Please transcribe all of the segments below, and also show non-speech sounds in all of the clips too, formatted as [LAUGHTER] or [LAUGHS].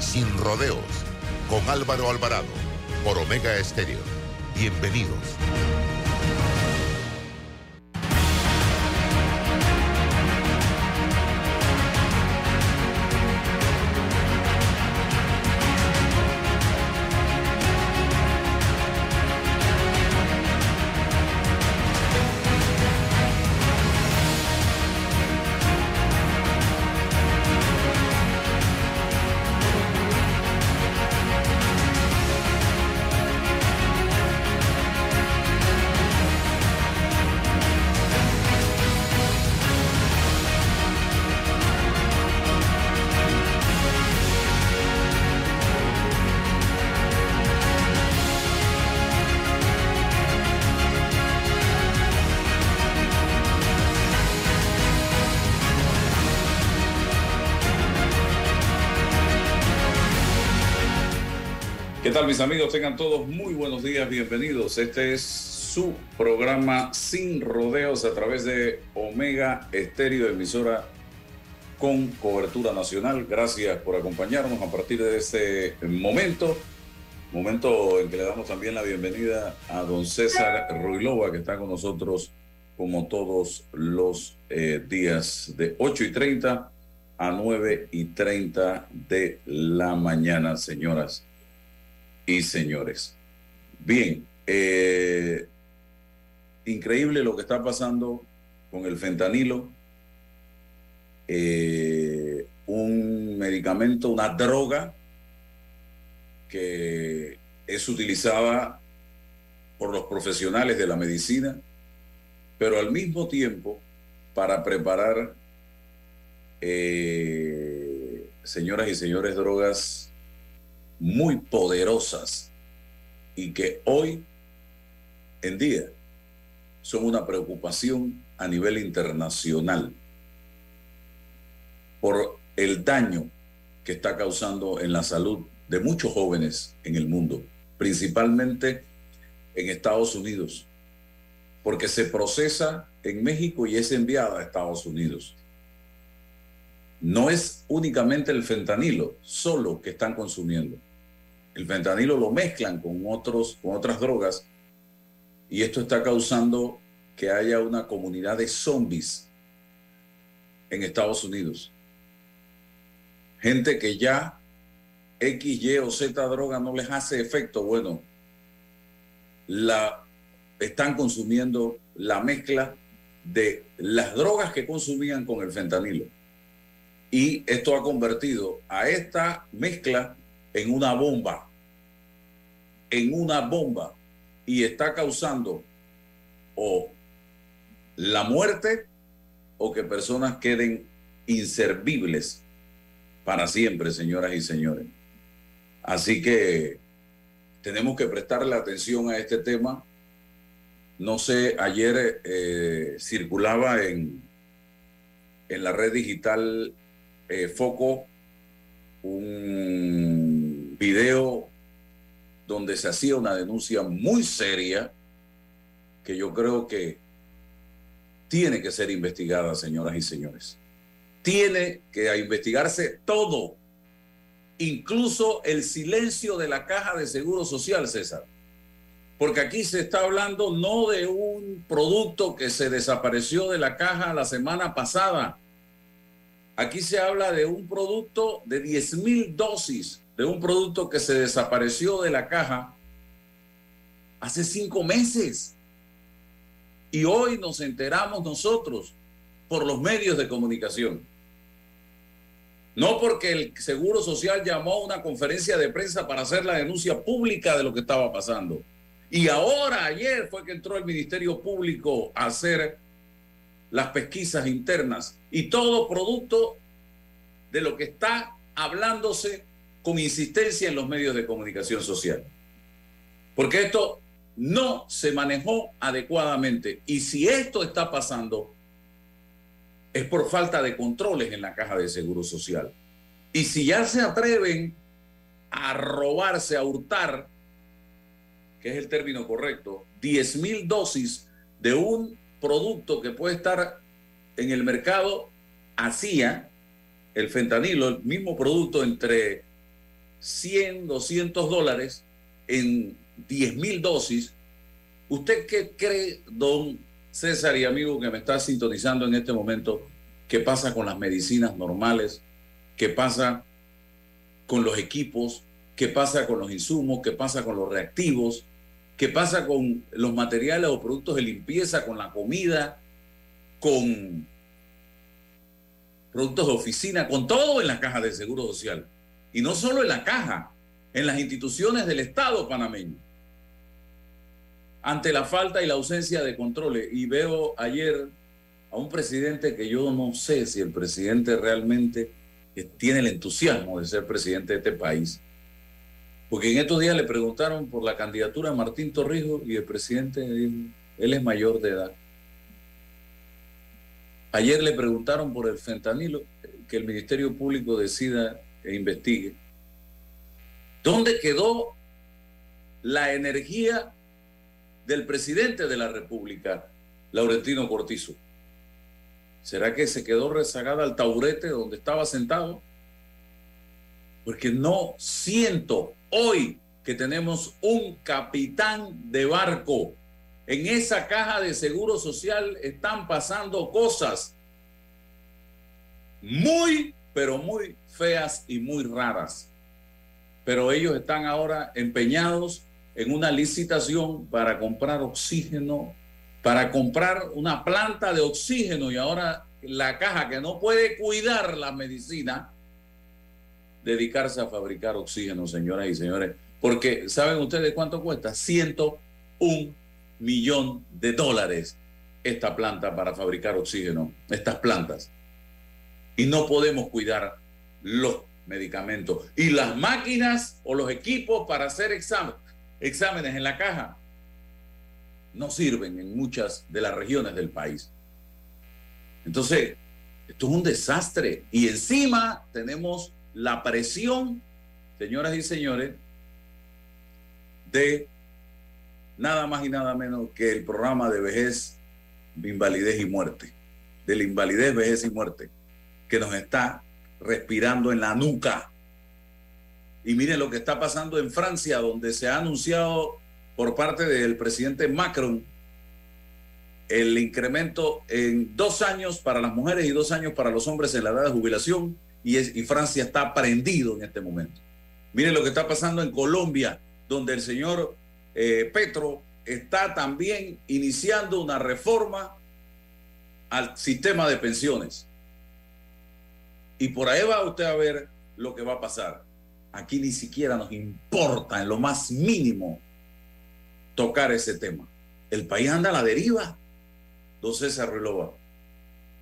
sin rodeos con Álvaro Alvarado por Omega Estéreo. Bienvenidos. Mis amigos? Tengan todos muy buenos días, bienvenidos. Este es su programa Sin Rodeos a través de Omega Estéreo, emisora con cobertura nacional. Gracias por acompañarnos a partir de este momento. Momento en que le damos también la bienvenida a don César Ruilova, que está con nosotros como todos los eh, días de 8 y 30 a 9 y 30 de la mañana, señoras y señores. Bien, eh, increíble lo que está pasando con el fentanilo, eh, un medicamento, una droga que es utilizada por los profesionales de la medicina, pero al mismo tiempo para preparar, eh, señoras y señores, drogas muy poderosas y que hoy en día son una preocupación a nivel internacional por el daño que está causando en la salud de muchos jóvenes en el mundo, principalmente en Estados Unidos, porque se procesa en México y es enviada a Estados Unidos. No es únicamente el fentanilo solo que están consumiendo el fentanilo lo mezclan con, otros, con otras drogas y esto está causando que haya una comunidad de zombies en Estados Unidos. Gente que ya X, Y o Z droga no les hace efecto, bueno, la están consumiendo la mezcla de las drogas que consumían con el fentanilo. Y esto ha convertido a esta mezcla en una bomba, en una bomba y está causando o la muerte o que personas queden inservibles para siempre, señoras y señores. Así que tenemos que prestarle atención a este tema. No sé, ayer eh, circulaba en, en la red digital eh, Foco un video donde se hacía una denuncia muy seria que yo creo que tiene que ser investigada, señoras y señores. Tiene que investigarse todo, incluso el silencio de la caja de seguro social, César. Porque aquí se está hablando no de un producto que se desapareció de la caja la semana pasada. Aquí se habla de un producto de 10 mil dosis de un producto que se desapareció de la caja hace cinco meses. Y hoy nos enteramos nosotros por los medios de comunicación. No porque el Seguro Social llamó a una conferencia de prensa para hacer la denuncia pública de lo que estaba pasando. Y ahora, ayer, fue que entró el Ministerio Público a hacer las pesquisas internas. Y todo producto de lo que está hablándose con insistencia en los medios de comunicación social. Porque esto no se manejó adecuadamente. Y si esto está pasando, es por falta de controles en la caja de seguro social. Y si ya se atreven a robarse, a hurtar, que es el término correcto, 10 mil dosis de un producto que puede estar en el mercado, hacía el fentanilo, el mismo producto entre 100, 200 dólares en 10 mil dosis. ¿Usted qué cree, don César y amigo que me está sintonizando en este momento, qué pasa con las medicinas normales? ¿Qué pasa con los equipos? ¿Qué pasa con los insumos? ¿Qué pasa con los reactivos? ¿Qué pasa con los materiales o productos de limpieza, con la comida, con productos de oficina, con todo en la caja de Seguro Social? Y no solo en la caja, en las instituciones del Estado panameño. Ante la falta y la ausencia de controles. Y veo ayer a un presidente que yo no sé si el presidente realmente tiene el entusiasmo de ser presidente de este país. Porque en estos días le preguntaron por la candidatura de Martín Torrijos y el presidente él es mayor de edad. Ayer le preguntaron por el fentanilo, que el Ministerio Público decida e investigue. ¿Dónde quedó la energía del presidente de la República, Laurentino Cortizo? ¿Será que se quedó rezagada al taburete donde estaba sentado? Porque no siento hoy que tenemos un capitán de barco. En esa caja de seguro social están pasando cosas muy, pero muy feas y muy raras. Pero ellos están ahora empeñados en una licitación para comprar oxígeno, para comprar una planta de oxígeno y ahora la caja que no puede cuidar la medicina, dedicarse a fabricar oxígeno, señoras y señores. Porque, ¿saben ustedes cuánto cuesta? 101 millón de dólares esta planta para fabricar oxígeno, estas plantas. Y no podemos cuidar los medicamentos. Y las máquinas o los equipos para hacer exámenes en la caja no sirven en muchas de las regiones del país. Entonces, esto es un desastre. Y encima tenemos la presión, señoras y señores, de nada más y nada menos que el programa de vejez, invalidez y muerte, de la invalidez, vejez y muerte, que nos está respirando en la nuca. Y miren lo que está pasando en Francia, donde se ha anunciado por parte del presidente Macron el incremento en dos años para las mujeres y dos años para los hombres en la edad de jubilación y, Francia está prendido en este momento. Miren lo que está pasando en Colombia, donde el señor eh, Petro está también iniciando una reforma al sistema de pensiones. Y por ahí va usted a ver lo que va a pasar. Aquí ni siquiera nos importa en lo más mínimo tocar ese tema. El país anda a la deriva. Don César Relova.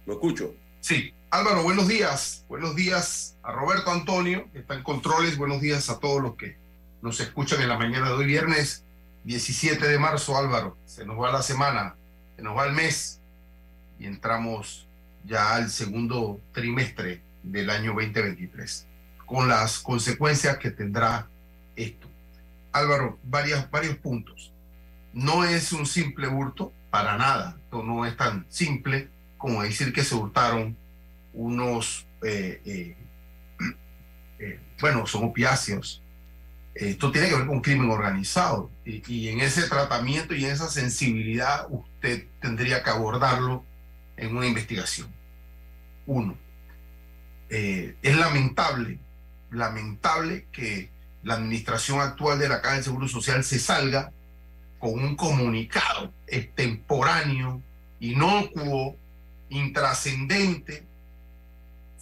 Lo escucho. Sí, Álvaro, buenos días. Buenos días a Roberto Antonio, que está en controles. Buenos días a todos los que nos escuchan en la mañana de hoy, viernes 17 de marzo, Álvaro. Se nos va la semana, se nos va el mes y entramos ya al segundo trimestre del año 2023, con las consecuencias que tendrá esto. Álvaro, varias, varios puntos. No es un simple hurto, para nada. Esto no es tan simple como decir que se hurtaron unos, eh, eh, [CLEARS THROAT] eh, bueno, son opiáceos. Esto tiene que ver con crimen organizado y, en ese tratamiento y en esa sensibilidad usted tendría que abordarlo en una investigación. Uno, es lamentable, lamentable que la administración actual de la Caja de Seguro Social se salga con un comunicado extemporáneo, inocuo, intrascendente,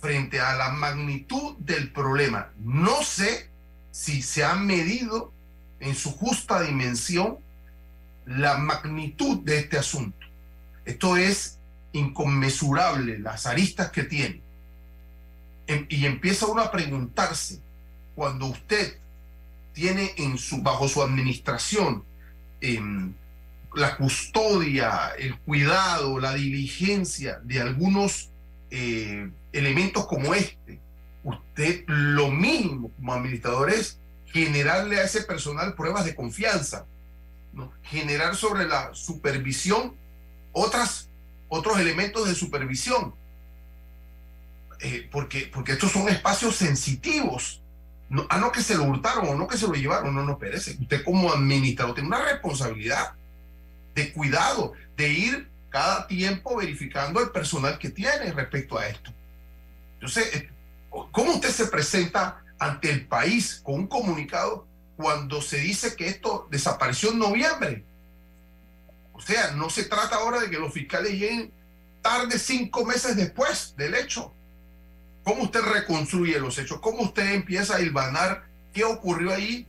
frente a la magnitud del problema. No sé si se ha medido en su justa dimensión la magnitud de este asunto. Esto es inconmensurable, las aristas que tiene. Em, y empieza uno a preguntarse cuando usted tiene en su, bajo su administración em, la custodia, el cuidado, la diligencia de algunos eh, elementos como este, usted lo mínimo como administrador es generarle a ese personal pruebas de confianza, generar sobre la supervisión otras, otros elementos de supervisión, eh, porque, porque estos son espacios sensitivos. No, a no que se lo hurtaron o no que se lo llevaron, no, no, perece. Usted como administrador tiene una responsabilidad de cuidado, de ir cada tiempo verificando el personal que tiene respecto a esto. Entonces, eh, ¿cómo usted se presenta ante el país con un comunicado cuando se dice que esto desapareció en noviembre? O sea, no se trata ahora de que los fiscales lleguen tarde cinco meses después del hecho. ¿Cómo usted reconstruye los hechos? ¿Cómo usted empieza a hilvanar qué ocurrió ahí?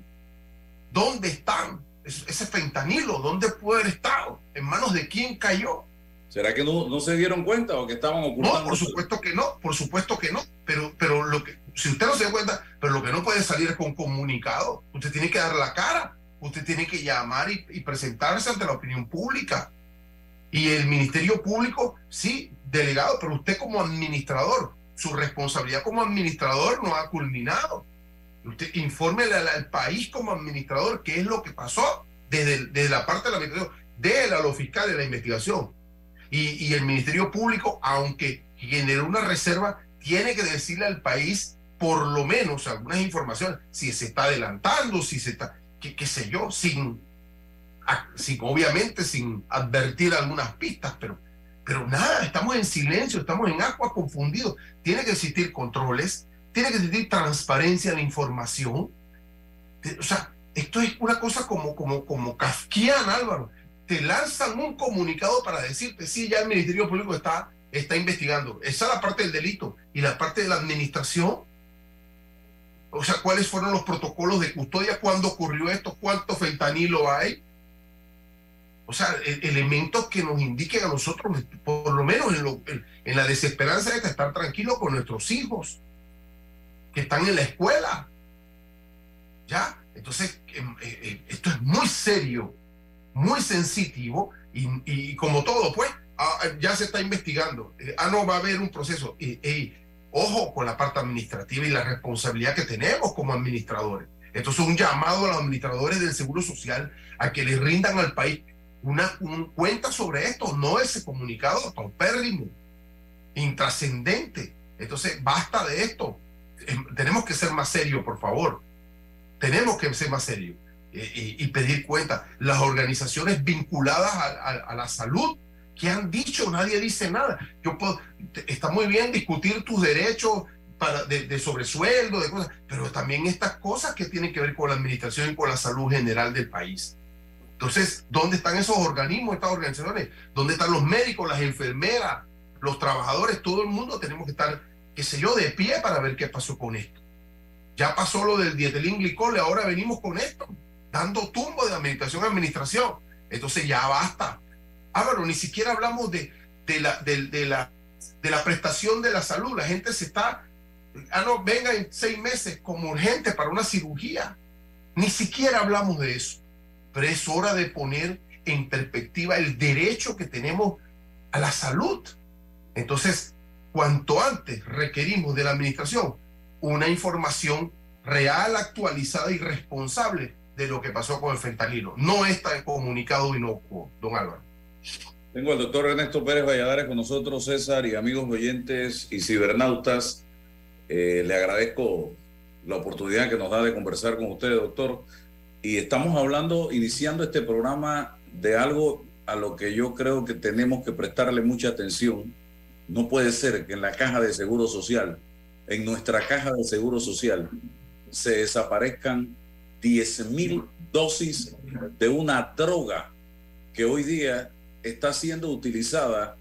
¿Dónde están? ese fentanilo, ¿dónde puede haber estado? ¿En manos de quién cayó? ¿Será que no, no se dieron cuenta o que estaban ocultando? No, por supuesto que no, por supuesto que no. Pero, pero lo que, si usted no se da cuenta, pero lo que no puede salir es con comunicado. Usted tiene que dar la cara, usted tiene que llamar y, y presentarse ante la opinión pública. Y el Ministerio Público, sí, delegado, pero usted como administrador, su responsabilidad como administrador no ha culminado. Usted infórmele al, país como administrador qué es lo que pasó desde, la parte de la administración, déle a los fiscales de la investigación. Y, el Ministerio Público, aunque generó una reserva, tiene que decirle al país por lo menos algunas informaciones, si se está adelantando, si se está, qué, sé yo, sin, obviamente sin advertir algunas pistas, pero, pero nada, estamos en silencio, estamos en agua confundidos. Tiene que existir controles, tiene que existir transparencia de información. O sea, esto es una cosa como, como, como kafkiana, Álvaro. Te lanzan un comunicado para decirte, sí, ya el Ministerio Público está, está investigando. Esa es la parte del delito. Y la parte de la administración, o sea, cuáles fueron los protocolos de custodia, cuándo ocurrió esto, cuánto fentanilo hay. O sea, elementos que nos indiquen a nosotros, por lo menos en, lo, la desesperanza de estar tranquilos con nuestros hijos que están en la escuela. ¿Ya? Entonces, em, eh, eh, esto es muy serio, muy sensitivo y, y como todo, pues, ah, ya se está investigando. Eh, ah, no, va a haber un proceso. Ojo con la parte administrativa y la responsabilidad que tenemos como administradores. Esto es un llamado a los administradores del Seguro Social a que le rindan al país una, cuenta sobre esto, no ese comunicado paupérrimo, intrascendente. Entonces, basta de esto tenemos que ser más serios, por favor. Tenemos que ser más serios y, pedir cuenta. Las organizaciones vinculadas a, la salud que han dicho, nadie dice nada. Yo puedo, está muy bien discutir tus derechos para, de, sobresueldo, de cosas, pero también estas cosas que tienen que ver con la administración y con la salud general del país. Entonces, ¿dónde están esos organismos, estas organizaciones? ¿Dónde están los médicos, las enfermeras, los trabajadores? Todo el mundo tenemos que estar qué sé yo, de pie para ver qué pasó con esto. Ya pasó lo del dietelín glicol, ahora venimos con esto, dando tumbo de administración a administración. Entonces ya basta. Álvaro, ni siquiera hablamos de, la, de la prestación de la salud. La gente se está, ah, no, venga en seis meses como urgente para una cirugía. Ni siquiera hablamos de eso. Pero es hora de poner en perspectiva el derecho que tenemos a la salud. Entonces, cuanto antes requerimos de la administración una información real, actualizada y responsable de lo que pasó con el fentanilo. No está comunicado inocuo, don Álvaro. Tengo al doctor Ernesto Pérez Valladares con nosotros, César, y amigos oyentes y cibernautas. Eh, le agradezco la oportunidad que nos da de conversar con ustedes, doctor. Y estamos hablando, iniciando este programa de algo a lo que yo creo que tenemos que prestarle mucha atención. No puede ser que en la caja de seguro social, en nuestra caja de seguro social, se desaparezcan 10 mil dosis de una droga que hoy día está siendo utilizada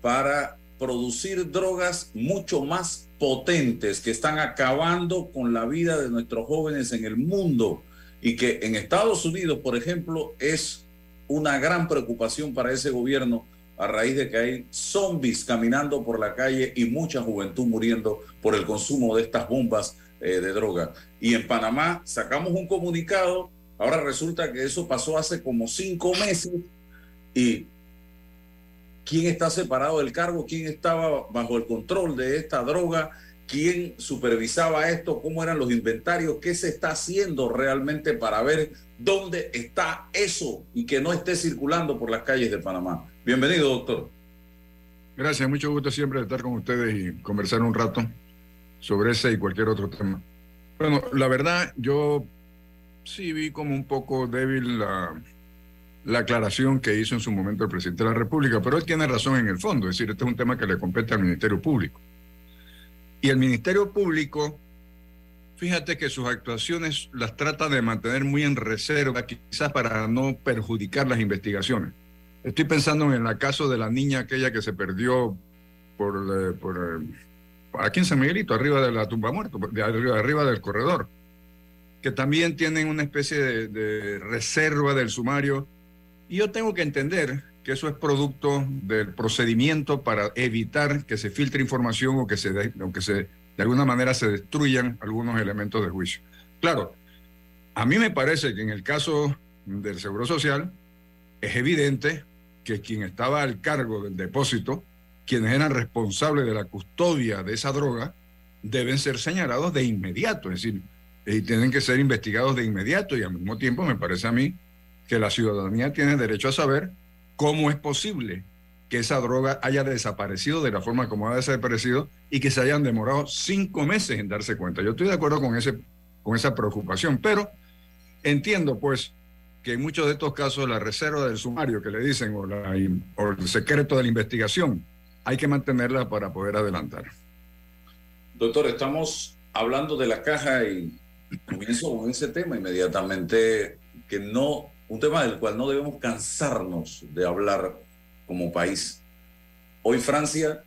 para producir drogas mucho más potentes que están acabando con la vida de nuestros jóvenes en el mundo y que en Estados Unidos, por ejemplo, es una gran preocupación para ese gobierno a raíz de que hay zombies caminando por la calle y mucha juventud muriendo por el consumo de estas bombas eh, de droga. Y en Panamá sacamos un comunicado, ahora resulta que eso pasó hace como cinco meses y quién está separado del cargo, quién estaba bajo el control de esta droga, quién supervisaba esto, cómo eran los inventarios, qué se está haciendo realmente para ver dónde está eso y que no esté circulando por las calles de Panamá. Bienvenido, doctor. Gracias, mucho gusto siempre estar con ustedes y conversar un rato sobre ese y cualquier otro tema. Bueno, la verdad, yo sí vi como un poco débil la, la aclaración que hizo en su momento el presidente de la República, pero él tiene razón en el fondo, es decir, este es un tema que le compete al Ministerio Público. Y el Ministerio Público, fíjate que sus actuaciones las trata de mantener muy en reserva, quizás para no perjudicar las investigaciones. Estoy pensando en el caso de la niña aquella que se perdió por, aquí en San Miguelito, arriba de la tumba arriba, arriba del corredor, que también tienen una especie de, de reserva del sumario y yo tengo que entender que eso es producto del procedimiento para evitar que se filtre información o que se, de, o que se de alguna manera se destruyan algunos elementos de juicio. Claro, a mí me parece que en el caso del Seguro Social es evidente que quien estaba al cargo del depósito, quienes eran responsables de la custodia de esa droga, deben ser señalados de inmediato, es decir, y tienen que ser investigados de inmediato y al mismo tiempo me parece a mí que la ciudadanía tiene derecho a saber cómo es posible que esa droga haya desaparecido de la forma como ha desaparecido y que se hayan demorado cinco meses en darse cuenta. Yo estoy de acuerdo con, ese, con esa preocupación, pero entiendo pues que en muchos de estos casos la reserva del sumario que le dicen o, la, o el secreto de la investigación hay que mantenerla para poder adelantar. Doctor, estamos hablando de la caja y comienzo con ese tema inmediatamente, que no un tema del cual no debemos cansarnos de hablar como país. Hoy Francia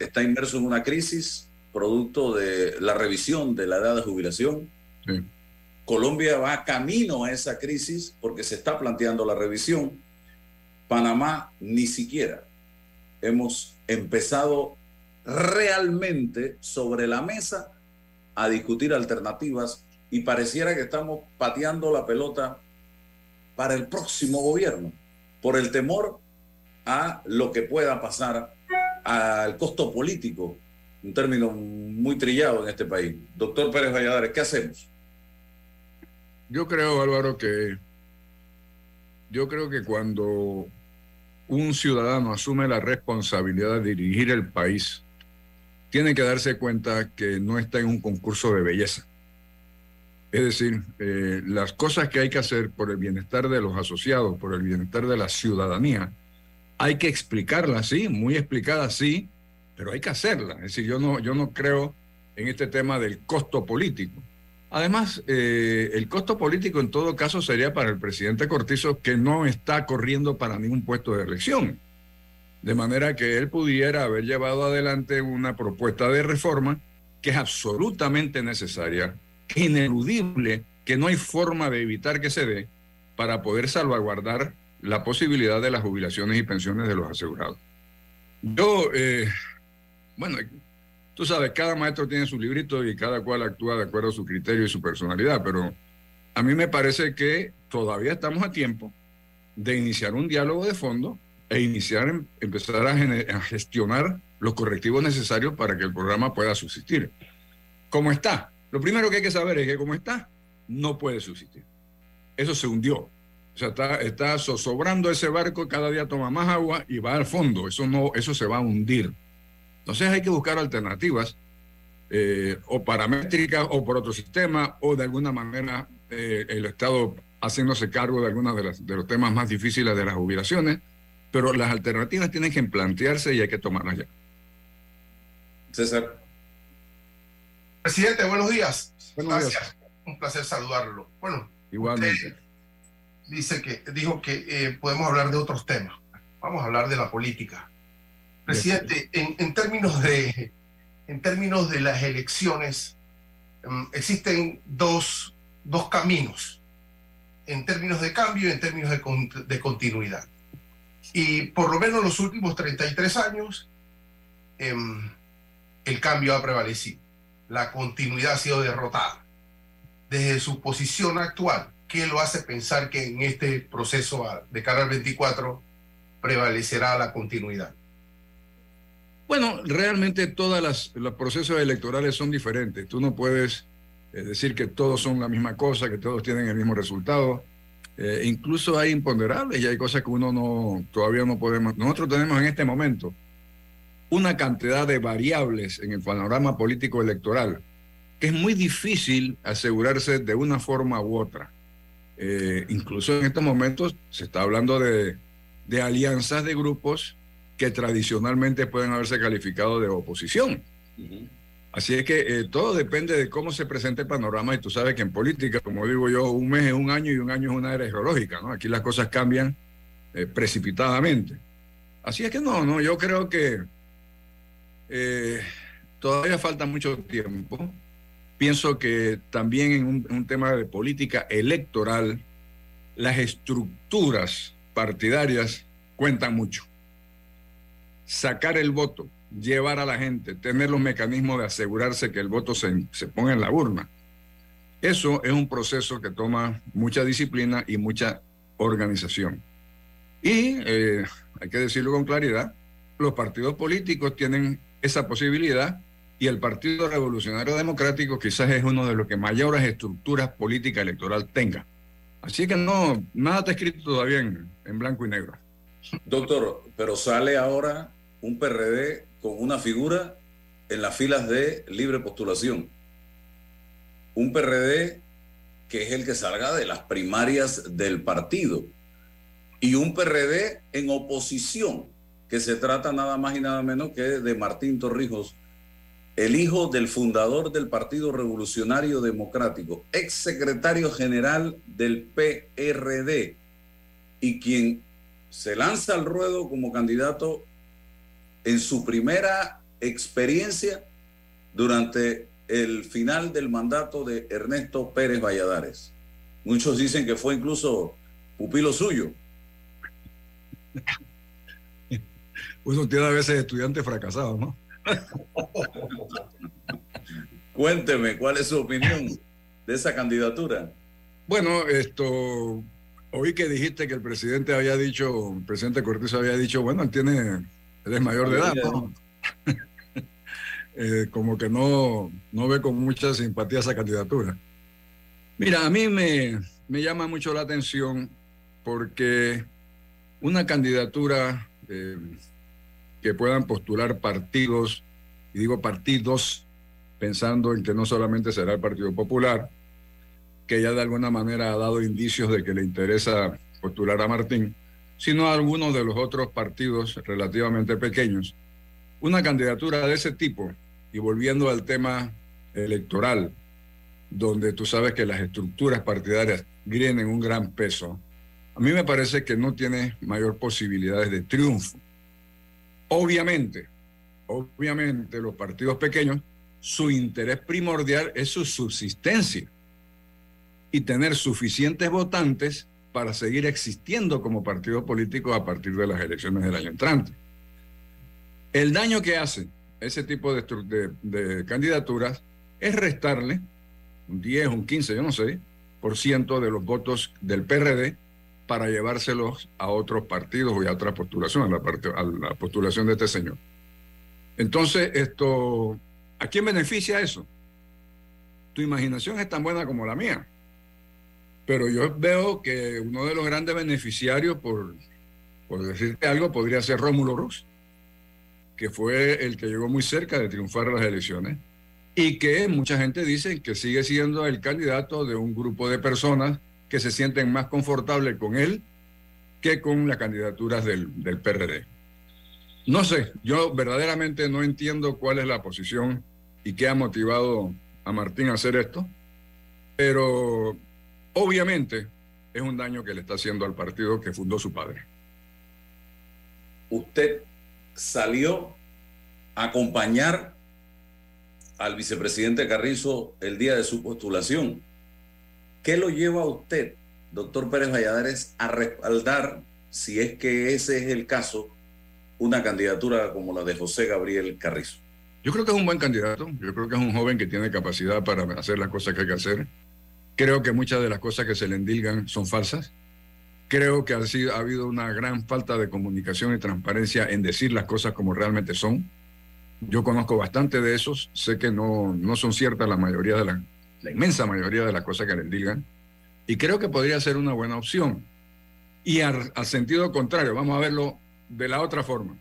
está inmerso en una crisis producto de la revisión de la edad de jubilación. Sí. Colombia va camino a esa crisis porque se está planteando la revisión. Panamá ni siquiera hemos empezado realmente sobre la mesa a discutir alternativas y pareciera que estamos pateando la pelota para el próximo gobierno, por el temor a lo que pueda pasar al costo político, un término muy trillado en este país. Doctor Pérez Valladares, ¿qué hacemos? Yo creo, Álvaro, que yo creo que cuando un ciudadano asume la responsabilidad de dirigir el país, tiene que darse cuenta que no está en un concurso de belleza. Es decir, eh, las cosas que hay que hacer por el bienestar de los asociados, por el bienestar de la ciudadanía, hay que explicarlas, sí, muy explicadas, sí, pero hay que hacerlas. Es decir, yo no, yo no creo en este tema del costo político. Además, eh, el costo político en todo caso sería para el presidente Cortizo, que no está corriendo para ningún puesto de elección. De manera que él pudiera haber llevado adelante una propuesta de reforma que es absolutamente necesaria ineludible que no hay forma de evitar que se dé para poder salvaguardar la posibilidad de las jubilaciones y pensiones de los asegurados. Yo, eh, bueno, tú sabes, cada maestro tiene su librito y cada cual actúa de acuerdo a su criterio y su personalidad, pero a mí me parece que todavía estamos a tiempo de iniciar un diálogo de fondo e iniciar, empezar a, a gestionar los correctivos necesarios para que el programa pueda subsistir. ¿Cómo está? Lo primero que hay que saber es que como está, no puede subsistir. Eso se hundió. O sea, está, está sobrando ese barco, cada día toma más agua y va al fondo. Eso, no, eso se va a hundir. Entonces hay que buscar alternativas, eh, o paramétricas, o por otro sistema, o de alguna manera eh, el Estado haciéndose cargo de algunos de, de los temas más difíciles de las jubilaciones. Pero las alternativas tienen que plantearse y hay que tomarlas ya. César. Presidente, buenos días. Buenos Gracias. Días. Un placer saludarlo. Bueno, igualmente. Dice que dijo que eh, podemos hablar de otros temas. Vamos a hablar de la política. Presidente, en, en términos de en términos de las elecciones um, existen dos, dos caminos en términos de cambio y en términos de, de continuidad. Y por lo menos los últimos 33 años, eh, el cambio ha prevalecido la continuidad ha sido derrotada. Desde su posición actual, ¿qué lo hace pensar que en este proceso de cara al 24 prevalecerá la continuidad? Bueno, realmente todos los procesos electorales son diferentes. Tú no puedes eh, decir que todos son la misma cosa, que todos tienen el mismo resultado. Eh, incluso hay imponderables y hay cosas que uno no todavía no podemos. Nosotros tenemos en este momento una cantidad de variables en el panorama político electoral que es muy difícil asegurarse de una forma u otra. Eh, incluso en estos momentos se está hablando de, de alianzas de grupos que tradicionalmente pueden haberse calificado de oposición. Así es que eh, todo depende de cómo se presenta el panorama y tú sabes que en política, como digo yo, un mes es un año y un año es una era geológica, ¿no? Aquí las cosas cambian eh, precipitadamente. Así es que no, no, yo creo que eh, todavía falta mucho tiempo. Pienso que también en un, tema de política electoral, las estructuras partidarias cuentan mucho. Sacar el voto, llevar a la gente, tener los mecanismos de asegurarse que el voto se, se ponga en la urna. Eso es un proceso que toma mucha disciplina y mucha organización. Y eh, hay que decirlo con claridad, los partidos políticos tienen esa posibilidad y el Partido Revolucionario Democrático quizás es uno de los que mayores estructuras política electoral tenga. Así que no, nada está escrito todavía en, en blanco y negro. Doctor, pero sale ahora un PRD con una figura en las filas de libre postulación. Un PRD que es el que salga de las primarias del partido. Y un PRD en oposición que se trata nada más y nada menos que de Martín Torrijos, el hijo del fundador del Partido Revolucionario Democrático, ex secretario general del PRD, y quien se lanza al ruedo como candidato en su primera experiencia durante el final del mandato de Ernesto Pérez Valladares. Muchos dicen que fue incluso pupilo suyo uno tiene a veces estudiantes fracasados, ¿no? [LAUGHS] Cuénteme, ¿cuál es su opinión de esa candidatura? Bueno, esto, oí que dijiste que el presidente había dicho, el presidente Cortés había dicho, bueno, él tiene, él es mayor de edad, ¿no? [LAUGHS] Eh, como que no, no ve con mucha simpatía esa candidatura. Mira, a mí me, me llama mucho la atención porque una candidatura eh, que puedan postular partidos, y digo partidos, pensando en que no solamente será el Partido Popular, que ya de alguna manera ha dado indicios de que le interesa postular a Martín, sino algunos de los otros partidos relativamente pequeños. Una candidatura de ese tipo, y volviendo al tema electoral, donde tú sabes que las estructuras partidarias tienen un gran peso, a mí me parece que no tiene mayor posibilidades de triunfo. Obviamente, obviamente los partidos pequeños, su interés primordial es su subsistencia y tener suficientes votantes para seguir existiendo como partido político a partir de las elecciones del año entrante. El daño que hace ese tipo de, de, candidaturas es restarle un 10, un 15, yo no sé, por ciento de los votos del PRD para llevárselos a otros partidos y a otra postulación, a la, postulación de este señor. Entonces, esto, ¿a quién beneficia eso? Tu imaginación es tan buena como la mía. Pero yo veo que uno de los grandes beneficiarios, por, decirte algo, podría ser Rómulo Ruz, que fue el que llegó muy cerca de triunfar las elecciones y que mucha gente dice que sigue siendo el candidato de un grupo de personas que se sienten más confortables con él que con las candidaturas del, del PRD. No sé, yo verdaderamente no entiendo cuál es la posición y qué ha motivado a Martín a hacer esto, pero obviamente es un daño que le está haciendo al partido que fundó su padre. Usted salió a acompañar al vicepresidente Carrizo el día de su postulación. ¿Qué lo lleva a usted, doctor Pérez Valladares, a respaldar, si es que ese es el caso, una candidatura como la de José Gabriel Carrizo? Yo creo que es un buen candidato, yo creo que es un joven que tiene capacidad para hacer las cosas que hay que hacer. Creo que muchas de las cosas que se le endilgan son falsas. Creo que ha, sido, ha habido una gran falta de comunicación y transparencia en decir las cosas como realmente son. Yo conozco bastante de esos, sé que no, no son ciertas la mayoría de la, la inmensa mayoría de las cosas que le endilgan, y creo que podría ser una buena opción. Y al, sentido contrario, vamos a verlo de la otra forma.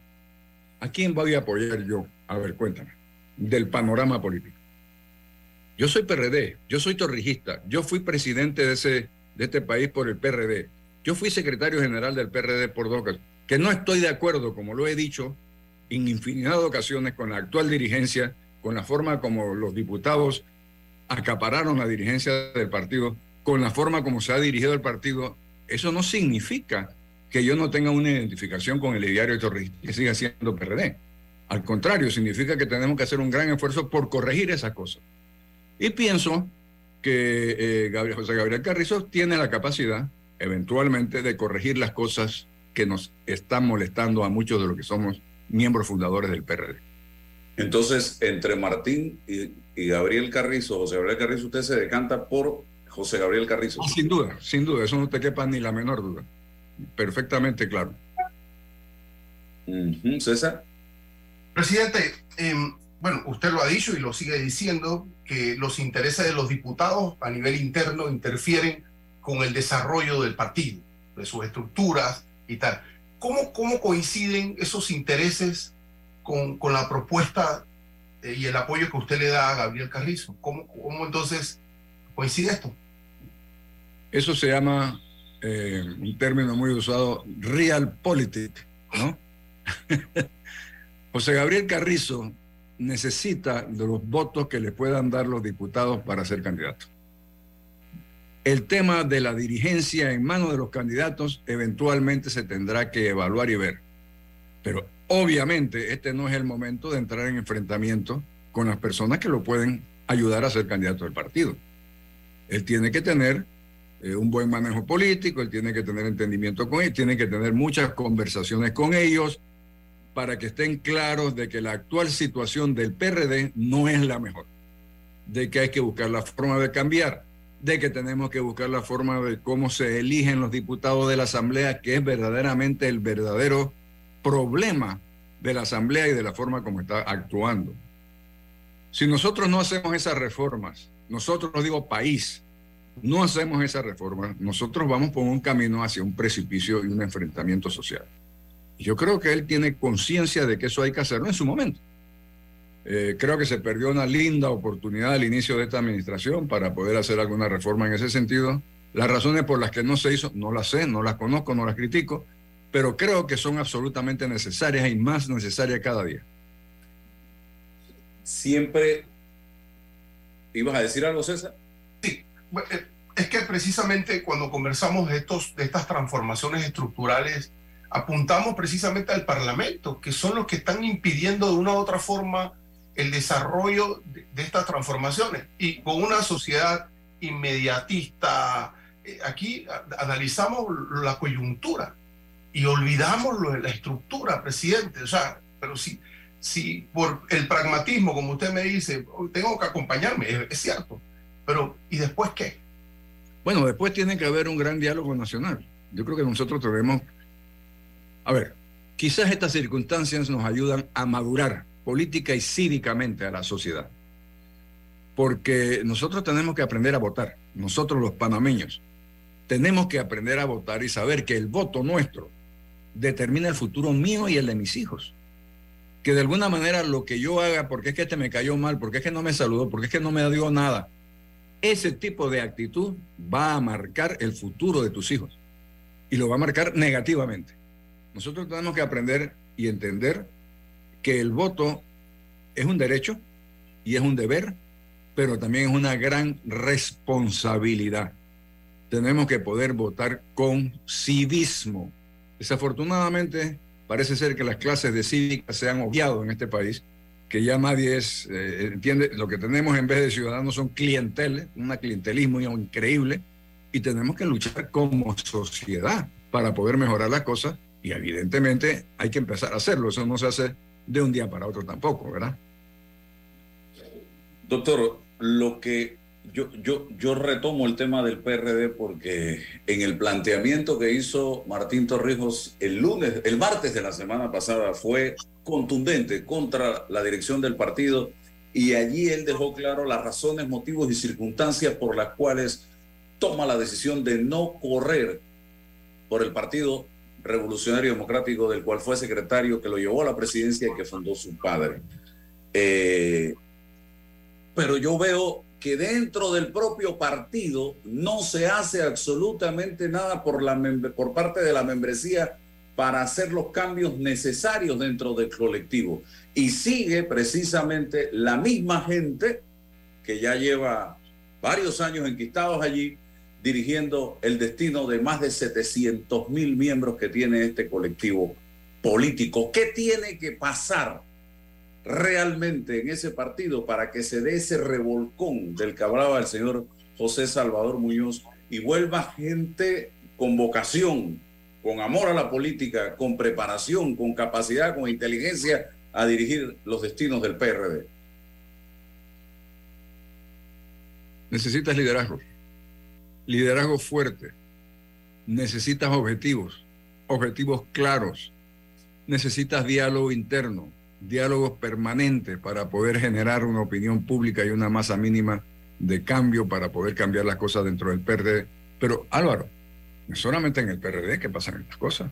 ¿A quién voy a apoyar yo? A ver, cuéntame, del panorama político. Yo soy PRD, yo soy torrijista, yo fui presidente de, ese, de este país por el PRD, yo fui secretario general del PRD por dos que no estoy de acuerdo, como lo he dicho en infinidad de ocasiones, con la actual dirigencia, con la forma como los diputados acapararon la dirigencia del partido, con la forma como se ha dirigido el partido, eso no significa que yo no tenga una identificación con el diario Torrijista, que siga siendo PRD. Al contrario, significa que tenemos que hacer un gran esfuerzo por corregir esas cosas. Y pienso que eh, Gabriel, José Gabriel Carrizo tiene la capacidad, eventualmente, de corregir las cosas que nos están molestando a muchos de los que somos miembros fundadores del PRD. Entonces, entre Martín y, y Gabriel Carrizo, José Gabriel Carrizo, usted se decanta por José Gabriel Carrizo. Ah, sin duda, sin duda, eso no te quepa ni la menor duda. Perfectamente claro. Uh -huh. César. Presidente, eh, bueno, usted lo ha dicho y lo sigue diciendo, que los intereses de los diputados a nivel interno interfieren con el desarrollo del partido, de sus estructuras y tal. ¿Cómo, cómo coinciden esos intereses con, con la propuesta eh, y el apoyo que usted le da a Gabriel Carrizo? ¿Cómo, cómo entonces coincide esto? Eso se llama, eh, un término muy usado, realpolitik, ¿no? [LAUGHS] José Gabriel Carrizo necesita de los votos que le puedan dar los diputados para ser candidato. El tema de la dirigencia en manos de los candidatos eventualmente se tendrá que evaluar y ver. Pero obviamente este no es el momento de entrar en enfrentamiento con las personas que lo pueden ayudar a ser candidato del partido. Él tiene que tener eh, un buen manejo político, él tiene que tener entendimiento con ellos, tiene que tener muchas conversaciones con ellos para que estén claros de que la actual situación del PRD no es la mejor, de que hay que buscar la forma de cambiar, de que tenemos que buscar la forma de cómo se eligen los diputados de la Asamblea, que es verdaderamente el verdadero problema de la Asamblea y de la forma como está actuando. Si nosotros no hacemos esas reformas, nosotros, no digo país, no hacemos esas reformas, nosotros vamos por un camino hacia un precipicio y un enfrentamiento social. Yo creo que él tiene conciencia de que eso hay que hacerlo en su momento. Eh, creo que se perdió una linda oportunidad al inicio de esta administración para poder hacer alguna reforma en ese sentido. Las razones por las que no se hizo, no las sé, no las conozco, no las critico, pero creo que son absolutamente necesarias y más necesarias cada día. Siempre... ¿Ibas a decir algo, César? Sí, es que precisamente cuando conversamos de, estos, de estas transformaciones estructurales, apuntamos precisamente al Parlamento, que son los que están impidiendo de una u otra forma el desarrollo de, de estas transformaciones. Y con una sociedad inmediatista, eh, aquí analizamos la coyuntura y olvidamos lo de la estructura, presidente. O sea, pero si, si por el pragmatismo, como usted me dice, tengo que acompañarme, es, cierto, pero ¿y después qué? Bueno, después tiene que haber un gran diálogo nacional. Yo creo que nosotros debemos a ver, quizás estas circunstancias nos ayudan a madurar política y cívicamente a la sociedad. Porque nosotros tenemos que aprender a votar, nosotros los panameños. Tenemos que aprender a votar y saber que el voto nuestro determina el futuro mío y el de mis hijos. Que de alguna manera lo que yo haga, porque es que este me cayó mal, porque es que no me saludó, porque es que no me dio nada, ese tipo de actitud va a marcar el futuro de tus hijos. Y lo va a marcar negativamente. Nosotros tenemos que aprender y entender que el voto es un derecho y es un deber, pero también es una gran responsabilidad. Tenemos que poder votar con civismo. Desafortunadamente, parece ser que las clases de cívica se han obviado en este país, que ya nadie es, eh, entiende, lo que tenemos en vez de ciudadanos son clienteles, un clientelismo increíble, y tenemos que luchar como sociedad para poder mejorar las cosas y evidentemente hay que empezar a hacerlo. Eso no se hace de un día para otro tampoco, ¿verdad? Doctor, lo que yo, yo, yo retomo el tema del PRD porque en el planteamiento que hizo Martín Torrijos el lunes, el martes de la semana pasada fue contundente contra la dirección del partido y allí él dejó claro las razones, motivos y circunstancias por las cuales toma la decisión de no correr por el Partido Revolucionario Democrático del cual fue secretario, que lo llevó a la presidencia y que fundó su padre. Eh, pero yo veo que dentro del propio partido no se hace absolutamente nada por, la por parte de la membresía para hacer los cambios necesarios dentro del colectivo. Y sigue precisamente la misma gente que ya lleva varios años enquistados allí, dirigiendo el destino de más de 700 mil miembros que tiene este colectivo político. ¿Qué tiene que pasar realmente en ese partido para que se dé ese revolcón del que hablaba el señor José Salvador Muñoz y vuelva gente con vocación, con amor a la política, con preparación, con capacidad, con inteligencia a dirigir los destinos del PRD? Necesitas liderazgo. Liderazgo fuerte, necesitas objetivos, objetivos claros, necesitas diálogo interno, diálogos permanentes para poder generar una opinión pública y una masa mínima de cambio para poder cambiar las cosas dentro del PRD. Pero Álvaro, no solamente en el PRD que pasan estas cosas.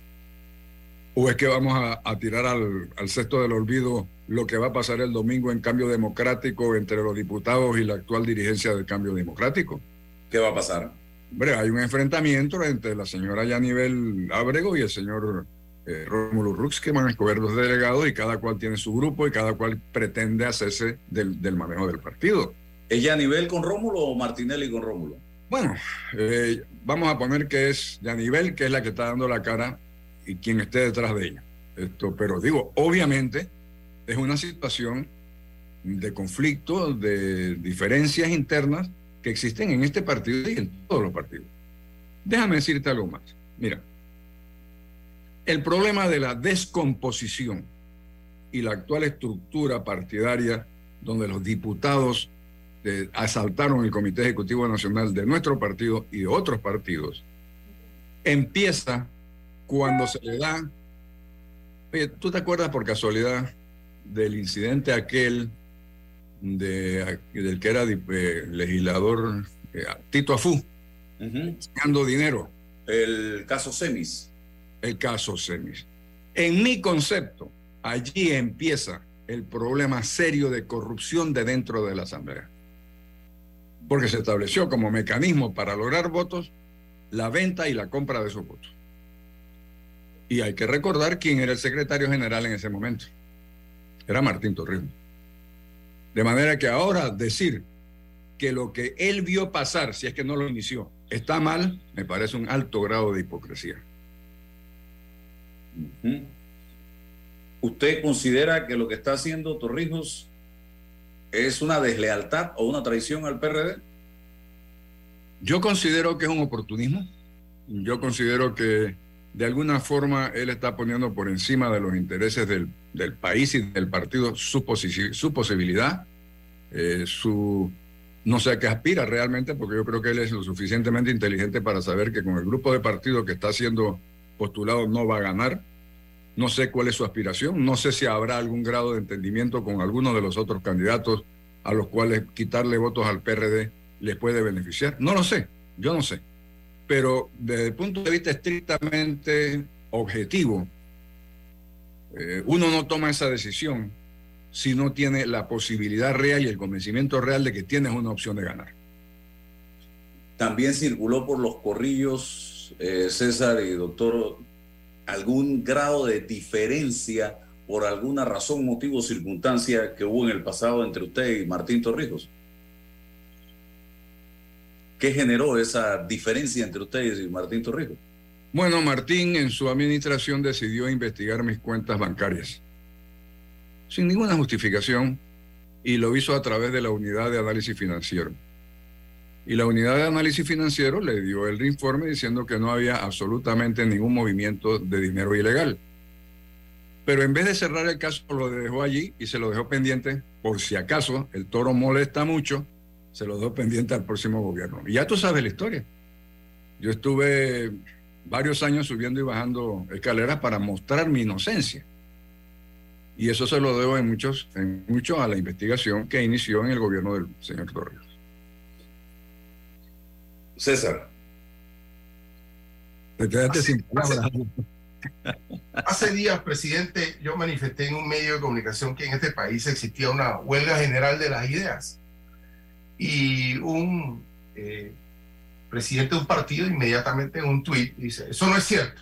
¿O es que vamos a, tirar al, al cesto del olvido lo que va a pasar el domingo en cambio democrático entre los diputados y la actual dirigencia del cambio democrático? ¿Qué va a pasar? Hombre, hay un enfrentamiento entre la señora Yanivel Ábrego y el señor eh, Rómulo Rux, que van a escoger los delegados y cada cual tiene su grupo y cada cual pretende hacerse del, del manejo del partido. ¿Es Yanivel con Rómulo o Martinelli con Rómulo? Bueno, eh, vamos a poner que es Yanivel, que es la que está dando la cara y quien esté detrás de ella. Esto, pero digo, obviamente es una situación de conflicto, de diferencias internas que existen en este partido y en todos los partidos. Déjame decirte algo más. Mira, el problema de la descomposición y la actual estructura partidaria donde los diputados eh, asaltaron el Comité Ejecutivo Nacional de nuestro partido y de otros partidos, empieza cuando se le da... Oye, ¿tú te acuerdas por casualidad del incidente aquel de, del que era eh, legislador eh, Tito Afú, uh dinero. El caso Semis. El caso Semis. En mi concepto, allí empieza el problema serio de corrupción de dentro de la Asamblea. Porque se estableció como mecanismo para lograr votos la venta y la compra de esos votos. Y hay que recordar quién era el secretario general en ese momento. Era Martín Torrijos. De manera que ahora decir que lo que él vio pasar, si es que no lo inició, está mal, me parece un alto grado de hipocresía. ¿Usted considera que lo que está haciendo Torrijos es una deslealtad o una traición al PRD? Yo considero que es un oportunismo. Yo considero que de alguna forma él está poniendo por encima de los intereses del, país y del partido su, su posibilidad, eh, su no sé a qué aspira realmente, porque yo creo que él es lo suficientemente inteligente para saber que con el grupo de partidos que está siendo postulado no va a ganar. No sé cuál es su aspiración, no sé si habrá algún grado de entendimiento con alguno de los otros candidatos a los cuales quitarle votos al PRD les puede beneficiar. No lo sé, yo no sé pero desde el punto de vista estrictamente objetivo, eh, uno no toma esa decisión si no tiene la posibilidad real y el convencimiento real de que tienes una opción de ganar. También circuló por los corrillos, eh, César y doctor, algún grado de diferencia por alguna razón, motivo circunstancia que hubo en el pasado entre usted y Martín Torrijos. ¿Qué generó esa diferencia entre ustedes y Martín Torrijos? Bueno, Martín en su administración decidió investigar mis cuentas bancarias sin ninguna justificación y lo hizo a través de la unidad de análisis financiero. Y la unidad de análisis financiero le dio el informe diciendo que no había absolutamente ningún movimiento de dinero ilegal. Pero en vez de cerrar el caso, lo dejó allí y se lo dejó pendiente por si acaso el toro molesta mucho, se lo doy pendiente al próximo gobierno. Y ya tú sabes la historia. Yo estuve varios años subiendo y bajando escaleras para mostrar mi inocencia. Y eso se lo debo en muchos, en mucho a la investigación que inició en el gobierno del señor Torres. César. Te quedaste sin palabras. Hace días, presidente, yo manifesté en un medio de comunicación que en este país existía una huelga general de las ideas. Y un eh, presidente de un partido inmediatamente en un tuit dice, eso no es cierto.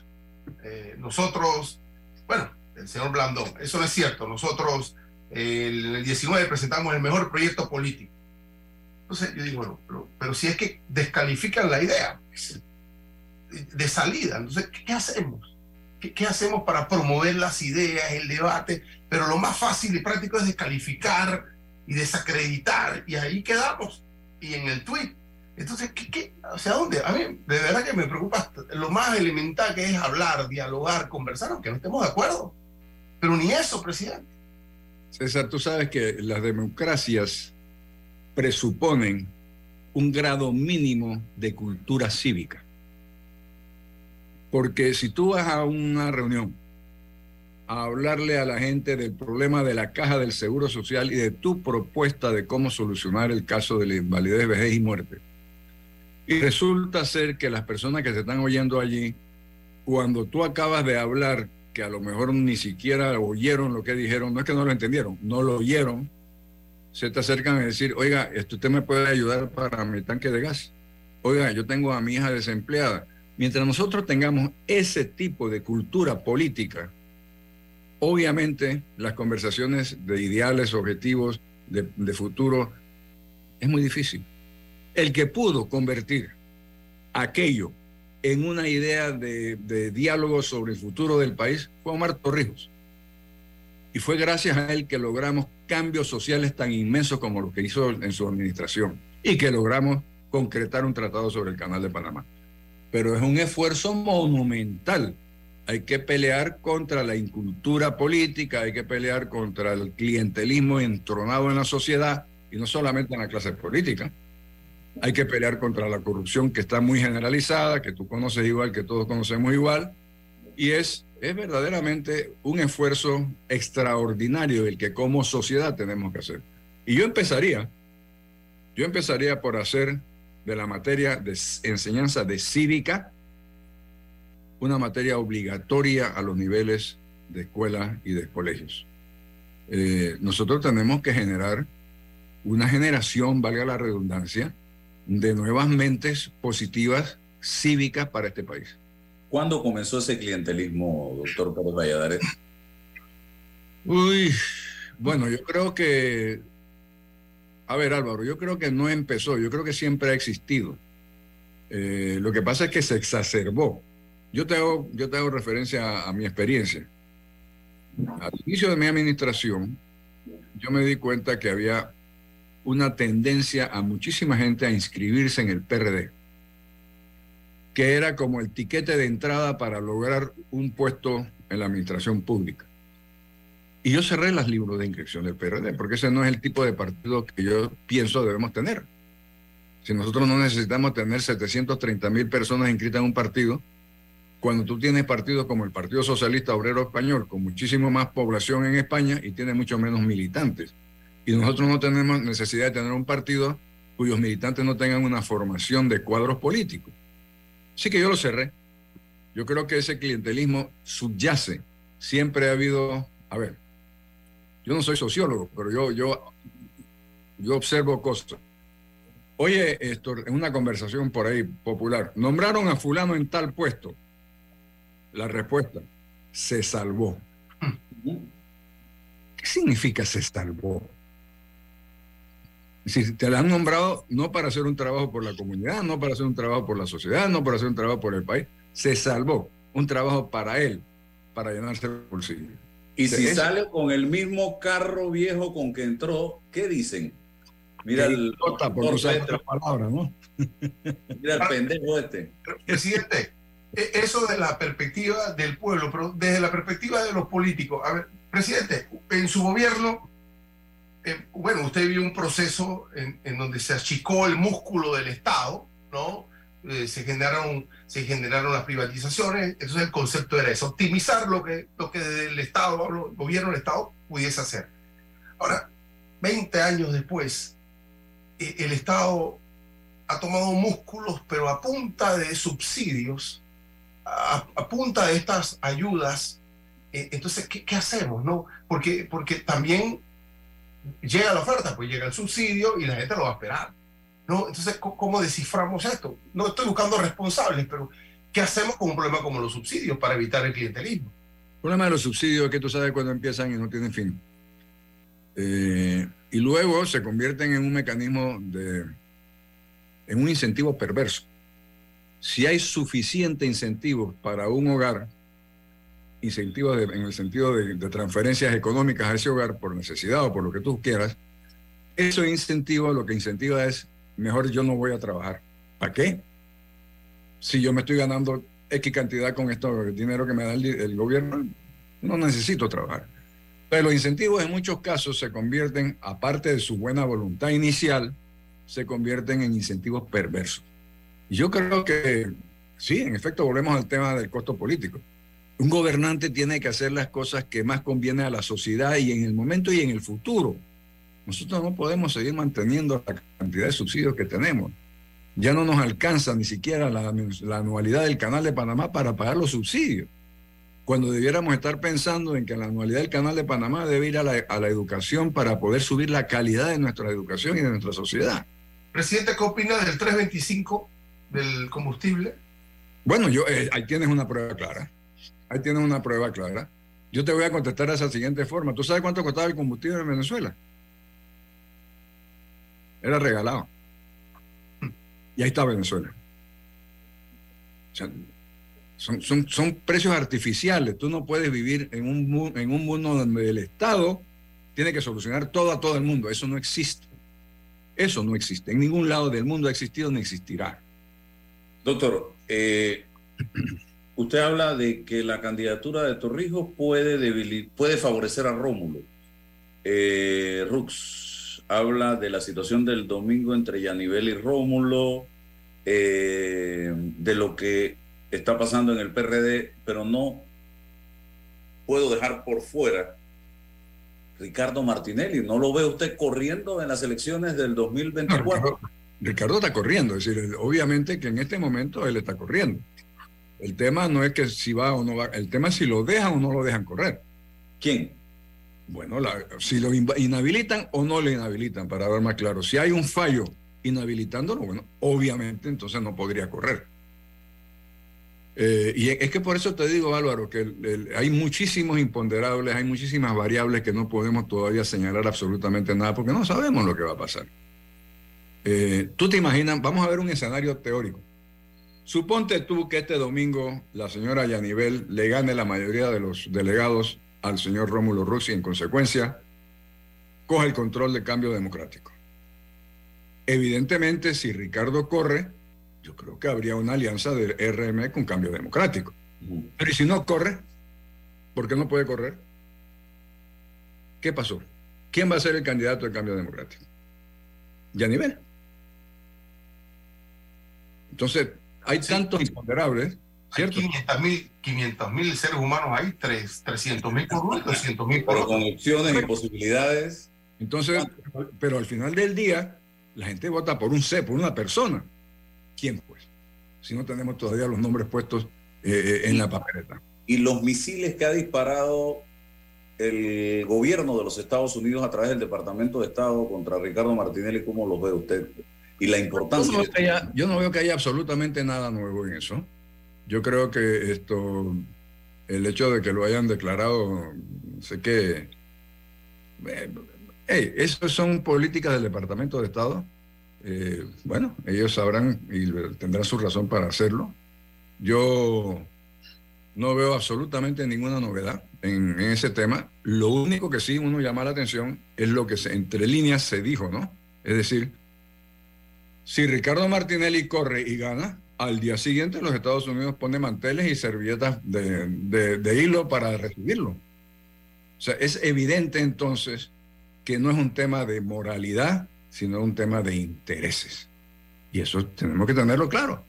Eh, nosotros, bueno, el señor Blandón, eso no es cierto. Nosotros eh, el 19 presentamos el mejor proyecto político. Entonces yo digo, bueno, pero, si es que descalifican la idea pues, de salida, entonces, ¿qué, hacemos? ¿Qué, ¿Qué, hacemos para promover las ideas, el debate? Pero lo más fácil y práctico es descalificar y desacreditar, y ahí quedamos. Y en el tweet. Entonces, ¿qué, qué, ¿hacia dónde? A mí, de verdad que me preocupa lo más elemental que es hablar, dialogar, conversar, aunque no estemos de acuerdo. Pero ni eso, presidente. César, tú sabes que las democracias presuponen un grado mínimo de cultura cívica. Porque si tú vas a una reunión a hablarle a la gente del problema de la caja del Seguro Social y de tu propuesta de cómo solucionar el caso de la invalidez, vejez y muerte, y resulta ser que las personas que se están oyendo allí, cuando tú acabas de hablar, que a lo mejor ni siquiera oyeron lo que dijeron, no es que no lo entendieron, no lo oyeron, se te acercan a decir, oiga, esto usted me puede ayudar para mi tanque de gas. Oiga, yo tengo a mi hija desempleada. Mientras nosotros tengamos ese tipo de cultura política, obviamente las conversaciones de ideales, objetivos, de, futuro, es muy difícil. El que pudo convertir aquello en una idea de, de, diálogo sobre el futuro del país fue Omar Torrijos. Y fue gracias a él que logramos cambios sociales tan inmensos como los que hizo en su administración y que logramos concretar un tratado sobre el Canal de Panamá. Pero es un esfuerzo monumental. Hay que pelear contra la incultura política, hay que pelear contra el clientelismo entronado en la sociedad y no solamente en la clase política. Hay que pelear contra la corrupción que está muy generalizada, que tú conoces igual, que todos conocemos igual. Y es, es verdaderamente un esfuerzo extraordinario el que como sociedad tenemos que hacer. Y yo empezaría, yo empezaría por hacer de la materia de enseñanza de cívica una materia obligatoria a los niveles de escuela y de colegios. Eh, nosotros tenemos que generar una generación, valga la redundancia, de nuevas mentes positivas cívicas para este país. ¿Cuándo comenzó ese clientelismo, doctor Pérez Valladares? Uy, bueno, yo creo que, a ver Álvaro, yo creo que no empezó, yo creo que siempre ha existido. Eh, lo que pasa es que se exacerbó. Yo te hago, yo te hago referencia a, a mi experiencia. Al inicio de mi administración, yo me di cuenta que había una tendencia a muchísima gente a inscribirse en el PRD, que era como el tiquete de entrada para lograr un puesto en la administración pública. Y yo cerré las libros de inscripción del PRD, porque ese no es el tipo de partido que yo pienso debemos tener. Si nosotros no necesitamos tener 730 mil personas inscritas en un partido, cuando tú tienes partidos como el Partido Socialista Obrero Español, con muchísimo más población en España y tiene mucho menos militantes, y nosotros no tenemos necesidad de tener un partido cuyos militantes no tengan una formación de cuadros políticos. Así que yo lo cerré. Yo creo que ese clientelismo subyace. Siempre ha habido, a ver, yo no soy sociólogo, pero yo, yo, yo observo cosas. Oye, esto, en una conversación por ahí popular, nombraron a fulano en tal puesto. La respuesta, se salvó. ¿Qué significa se salvó? Si te la han nombrado no para hacer un trabajo por la comunidad, no para hacer un trabajo por la sociedad, no para hacer un trabajo por el país, se salvó un trabajo para él, para llenarse el bolsillo. Y si sale con el mismo carro viejo con que entró, ¿qué dicen? Mira el, nota, por usar otra palabra, ¿no? [LAUGHS] Mira el pendejo este. Presidente, eso de la perspectiva del pueblo, pero desde la perspectiva de los políticos. A ver, presidente, en su gobierno eh, bueno, usted vio un proceso en, donde se achicó el músculo del Estado, ¿no? Eh, se, generaron, se generaron las privatizaciones, entonces el concepto era eso, optimizar lo que, lo que el Estado, el gobierno del Estado pudiese hacer. Ahora, 20 años después, eh, el Estado ha tomado músculos, pero a punta de subsidios, a, punta de estas ayudas. entonces, ¿qué, ¿qué, hacemos? No? Porque, porque también llega la oferta, pues llega el subsidio y la gente lo va a esperar. ¿no? Entonces, ¿cómo desciframos esto? No estoy buscando responsables, pero ¿qué hacemos con un problema como los subsidios para evitar el clientelismo? El problema de los subsidios es que tú sabes cuándo empiezan y no tienen fin. Eh, y luego se convierten en un mecanismo de, en un incentivo perverso. Si hay suficiente incentivo para un hogar incentivos en el sentido de, transferencias económicas a ese hogar por necesidad o por lo que tú quieras, eso incentivo lo que incentiva es, mejor yo no voy a trabajar. ¿Para qué? Si yo me estoy ganando X cantidad con esto, el dinero que me da el, gobierno, no necesito trabajar. Pero los incentivos en muchos casos se convierten, aparte de su buena voluntad inicial, se convierten en incentivos perversos. Y yo creo que, sí, en efecto, volvemos al tema del costo político un gobernante tiene que hacer las cosas que más conviene a la sociedad y en el momento y en el futuro. Nosotros no podemos seguir manteniendo la cantidad de subsidios que tenemos. Ya no nos alcanza ni siquiera la, anualidad del Canal de Panamá para pagar los subsidios. Cuando debiéramos estar pensando en que la anualidad del Canal de Panamá debe ir a la, educación para poder subir la calidad de nuestra educación y de nuestra sociedad. Presidente, ¿qué opina del 325 del combustible? Bueno, yo, eh, ahí tienes una prueba clara Ahí tienes una prueba clara. Yo te voy a contestar de esa siguiente forma. ¿Tú sabes cuánto costaba el combustible en Venezuela? Era regalado. Y ahí está Venezuela. son, son, son, precios artificiales. Tú no puedes vivir en un, en un mundo donde el Estado tiene que solucionar todo a todo el mundo. Eso no existe. Eso no existe. En ningún lado del mundo ha existido ni existirá. Doctor, eh, usted habla de que la candidatura de Torrijos puede, puede favorecer a Rómulo. Eh, Rux habla de la situación del domingo entre Yanivel y Rómulo, eh, de lo que está pasando en el PRD, pero no puedo dejar por fuera Ricardo Martinelli. ¿No lo ve usted corriendo en las elecciones del 2024? Ricardo está corriendo, es decir, obviamente que en este momento él está corriendo. El tema no es que si va o no va, el tema es si lo dejan o no lo dejan correr. ¿Quién? Bueno, si lo inhabilitan o no lo inhabilitan, para ver más claro. Si hay un fallo inhabilitándolo, bueno, obviamente entonces no podría correr. Eh, y es que por eso te digo, Álvaro, que hay muchísimos imponderables, hay muchísimas variables que no podemos todavía señalar absolutamente nada porque no sabemos lo que va a pasar. Eh, tú te imaginas, vamos a ver un escenario teórico. Suponte tú que este domingo la señora Yanivel le gane la mayoría de los delegados al señor Rómulo Rossi en consecuencia coge el control del cambio democrático. Evidentemente, si Ricardo corre, yo creo que habría una alianza del RM con cambio democrático. Pero ¿y si no corre? ¿Por qué no puede correr? ¿Qué pasó? ¿Quién va a ser el candidato del cambio democrático? Yanivel. Entonces, hay tantos imponderables, ¿cierto? 500 mil seres humanos hay, 300 mil por uno, 300 mil por Pero con opciones y posibilidades. Entonces, pero al final del día, la gente vota por un C, por una persona. ¿Quién pues? Si no tenemos todavía los nombres puestos eh, eh, en la papeleta. Y los misiles que ha disparado el gobierno de los Estados Unidos a través del Departamento de Estado contra Ricardo Martinelli, ¿cómo los ve usted? Y la importancia. Yo no, veo que haya, absolutamente nada nuevo en eso. Yo creo que esto, el hecho de que lo hayan declarado, sé que. Eh, eso son políticas del Departamento de Estado. Eh, bueno, ellos sabrán y tendrán su razón para hacerlo. Yo no veo absolutamente ninguna novedad en, en, ese tema. Lo único que sí uno llama la atención es lo que se, entre líneas se dijo, ¿no? Es decir, si Ricardo Martinelli corre y gana, al día siguiente los Estados Unidos pone manteles y servilletas de, hilo para recibirlo. O sea, es evidente entonces que no es un tema de moralidad, sino un tema de intereses. Y eso tenemos que tenerlo claro.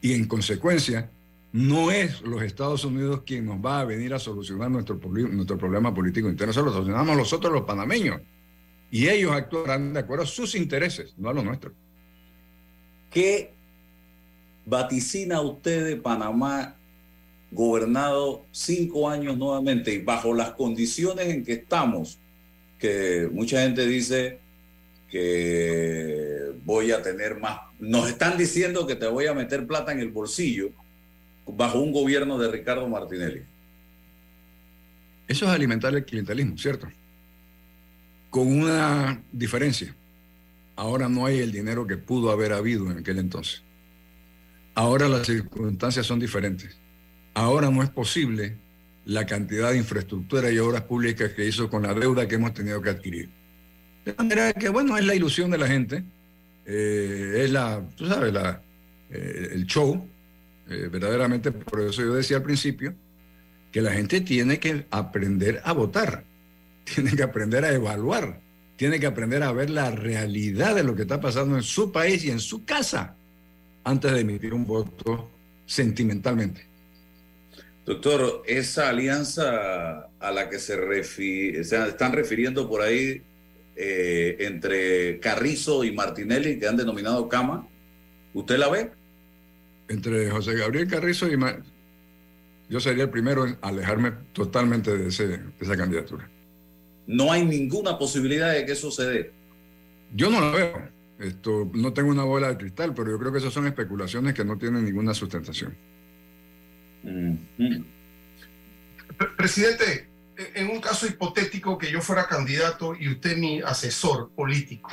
Y en consecuencia, no es los Estados Unidos quien nos va a venir a solucionar nuestro, nuestro problema político interno, lo solucionamos nosotros los panameños. Y ellos actuarán de acuerdo a sus intereses, no a los nuestros. ¿Qué vaticina usted de Panamá gobernado cinco años nuevamente y bajo las condiciones en que estamos, que mucha gente dice que voy a tener más, nos están diciendo que te voy a meter plata en el bolsillo bajo un gobierno de Ricardo Martinelli. Eso es alimentar el clientelismo, ¿cierto? Con una diferencia. Ahora no hay el dinero que pudo haber habido en aquel entonces. Ahora las circunstancias son diferentes. Ahora no es posible la cantidad de infraestructura y obras públicas que hizo con la deuda que hemos tenido que adquirir. De manera que, bueno, es la ilusión de la gente, eh, es la, tú sabes, la, eh, el show, eh, verdaderamente, por eso yo decía al principio, que la gente tiene que aprender a votar, [LAUGHS] tiene que aprender a evaluar, tiene que aprender a ver la realidad de lo que está pasando en su país y en su casa antes de emitir un voto sentimentalmente. Doctor, esa alianza a la que se, están refiriendo por ahí eh, entre Carrizo y Martinelli, que han denominado Cama, ¿usted la ve? Entre José Gabriel Carrizo y yo sería el primero en alejarme totalmente de, ese, de esa candidatura. No hay ninguna posibilidad de que eso se dé. Yo no la veo. Esto, no tengo una bola de cristal, pero yo creo que esas son especulaciones que no tienen ninguna sustentación. Presidente, en un caso hipotético que yo fuera candidato y usted mi asesor político,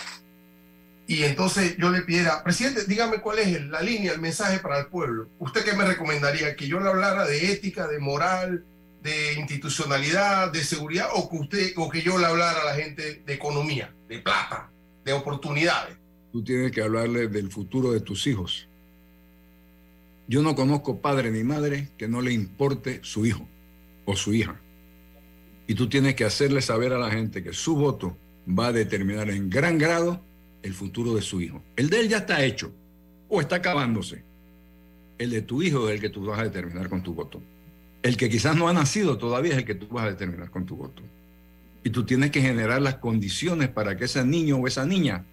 y entonces yo le pidiera, presidente, dígame cuál es la línea, el mensaje para el pueblo. ¿Usted qué me recomendaría? ¿Que yo le hablara de ética, de moral, de institucionalidad, de seguridad, o que, usted, o que yo le hablara a la gente de economía, de plata, de oportunidades? Tú tienes que hablarle del futuro de tus hijos. Yo no conozco padre ni madre que no le importe su hijo o su hija. Y tú tienes que hacerle saber a la gente que su voto va a determinar en gran grado el futuro de su hijo. El de él ya está hecho o está acabándose. El de tu hijo es el que tú vas a determinar con tu voto. El que quizás no ha nacido todavía es el que tú vas a determinar con tu voto. Y tú tienes que generar las condiciones para que ese niño o esa niña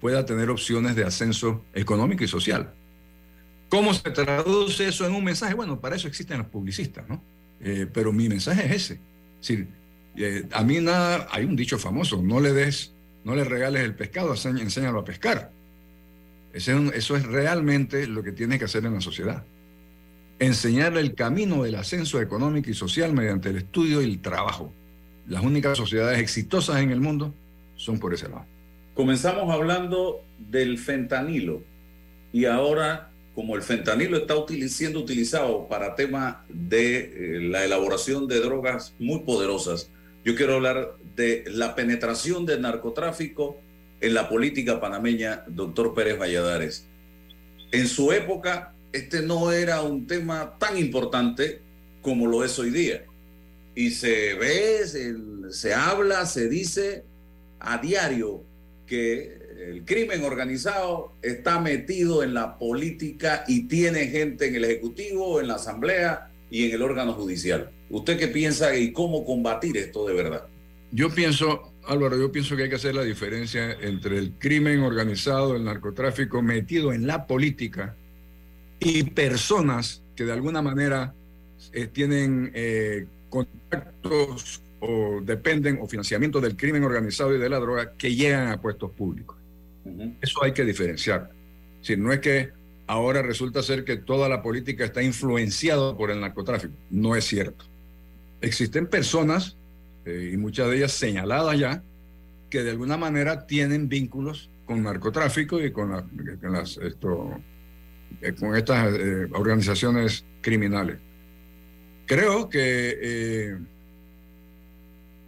pueda tener opciones de ascenso económico y social. ¿Cómo se traduce eso en un mensaje? Bueno, para eso existen los publicistas, ¿no? Eh, pero mi mensaje es ese. Es decir, eh, a mí nada, hay un dicho famoso, no le des, no le regales el pescado, enséñalo a pescar. eso es realmente lo que tiene que hacer en la sociedad. Enseñarle el camino del ascenso económico y social mediante el estudio y el trabajo. Las únicas sociedades exitosas en el mundo son por ese lado. Comenzamos hablando del fentanilo y ahora como el fentanilo está siendo utilizado para temas de eh, la elaboración de drogas muy poderosas, yo quiero hablar de la penetración del narcotráfico en la política panameña, doctor Pérez Valladares. En su época, este no era un tema tan importante como lo es hoy día. Y se ve, se, se habla, se dice a diario que el crimen organizado está metido en la política y tiene gente en el Ejecutivo, en la Asamblea y en el órgano judicial. ¿Usted qué piensa y cómo combatir esto de verdad? Yo pienso, Álvaro, yo pienso que hay que hacer la diferencia entre el crimen organizado, el narcotráfico metido en la política y personas que de alguna manera eh, tienen eh, contactos o dependen o financiamiento del crimen organizado y de la droga que llegan a puestos públicos. Eso hay que diferenciar. Si no es que ahora resulta ser que toda la política está influenciada por el narcotráfico. No es cierto. Existen personas, eh, y muchas de ellas señaladas ya, que de alguna manera tienen vínculos con narcotráfico y con, las, esto, eh, con estas eh, organizaciones criminales. Creo que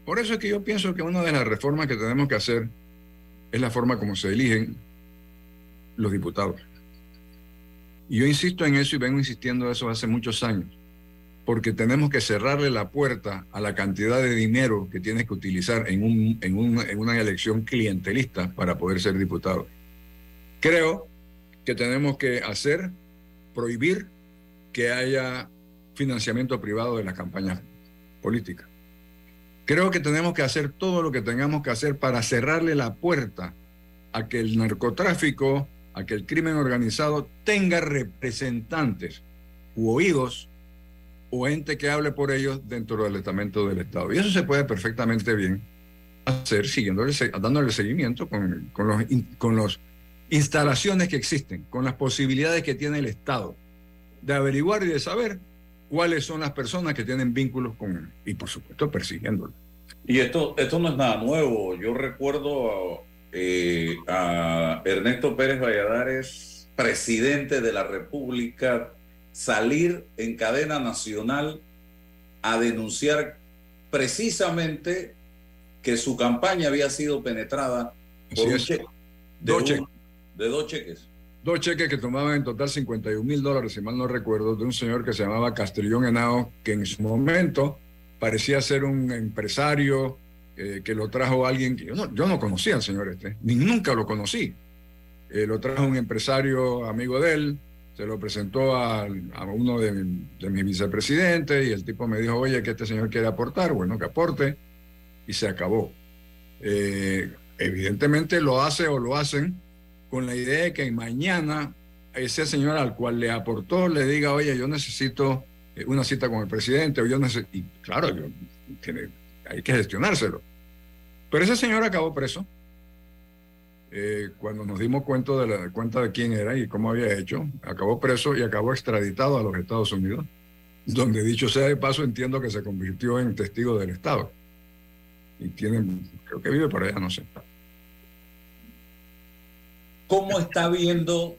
por eso es que yo pienso que una de las reformas que tenemos que hacer es la forma como se eligen los diputados. Y yo insisto en eso y vengo insistiendo en eso hace muchos años. porque tenemos que cerrarle la puerta a la cantidad de dinero que tienes que utilizar en, un, en, un, en una elección clientelista para poder ser diputado. Creo que tenemos que hacer, prohibir que haya financiamiento privado de las campañas políticas. Creo que tenemos que hacer todo lo que tengamos que hacer para cerrarle la puerta a que el narcotráfico, a que el crimen organizado tenga representantes u oídos o ente que hable por ellos dentro del estamento del Estado. Y eso se puede perfectamente bien hacer siguiéndole, dándole seguimiento con, con los, con las instalaciones que existen, con las posibilidades que tiene el Estado de averiguar y de saber cuáles son las personas que tienen vínculos con él y por supuesto persiguiéndolo. Y esto, esto no es nada nuevo. Yo recuerdo eh, a Ernesto Pérez Valladares, presidente de la República, salir en cadena nacional a denunciar precisamente que su campaña había sido penetrada por un cheque, de, cheques. De dos cheques. Dos cheques que tomaban en total 51 mil dólares, si mal no recuerdo, de un señor que se llamaba Castrillón Henao, que en su momento parecía ser un empresario eh, que lo trajo alguien que yo no, yo no conocía al señor este, ni nunca lo conocí. Eh, lo trajo un empresario amigo de él, se lo presentó a, a uno de, de, mis vicepresidentes y el tipo me dijo, oye, que este señor quiere aportar, bueno, que aporte, y se acabó. Eh, evidentemente lo hace o lo hacen con la idea de que mañana ese señor al cual le aportó le diga, oye, yo necesito eh, una cita con el presidente, o yo necesito, y claro, yo, tiene, hay que gestionárselo. Pero ese señor acabó preso eh, cuando nos dimos cuenta de, la, cuenta de quién era y cómo había hecho, acabó preso y acabó extraditado a los Estados Unidos, donde dicho sea de paso entiendo que se convirtió en testigo del Estado. Y tiene, creo que vive por allá, no sé. ¿Cómo está viendo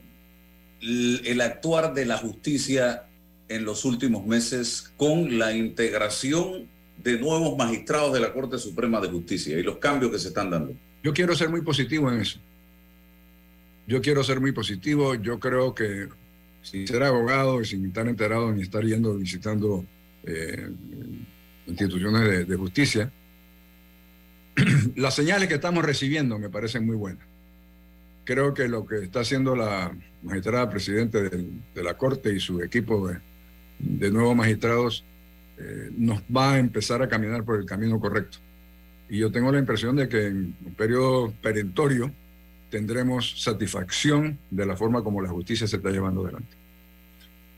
el, actuar de la justicia en los últimos meses con la integración de nuevos magistrados de la Corte Suprema de Justicia y los cambios que se están dando? Yo quiero ser muy positivo en eso. Yo quiero ser muy positivo. Yo creo que sin ser abogado y sin estar enterado ni estar yendo visitando eh, instituciones de justicia, [CLEARS THROAT] las señales que estamos recibiendo me parecen muy buenas. Creo que lo que está haciendo la magistrada presidente de, la Corte y su equipo de, de nuevos magistrados eh, nos va a empezar a caminar por el camino correcto. Y yo tengo la impresión de que en un periodo perentorio tendremos satisfacción de la forma como la justicia se está llevando adelante.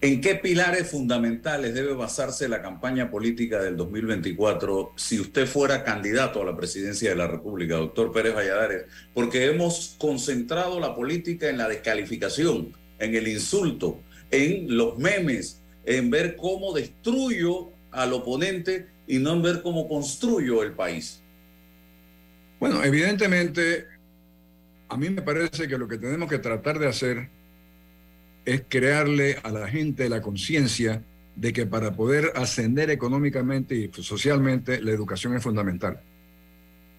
¿En qué pilares fundamentales debe basarse la campaña política del 2024 si usted fuera candidato a la presidencia de la República, doctor Pérez Valladares? Porque hemos concentrado la política en la descalificación, en el insulto, en los memes, en ver cómo destruyo al oponente y no en ver cómo construyo el país. Bueno, evidentemente, a mí me parece que lo que tenemos que tratar de hacer es crearle a la gente la conciencia de que para poder ascender económicamente y socialmente, la educación es fundamental.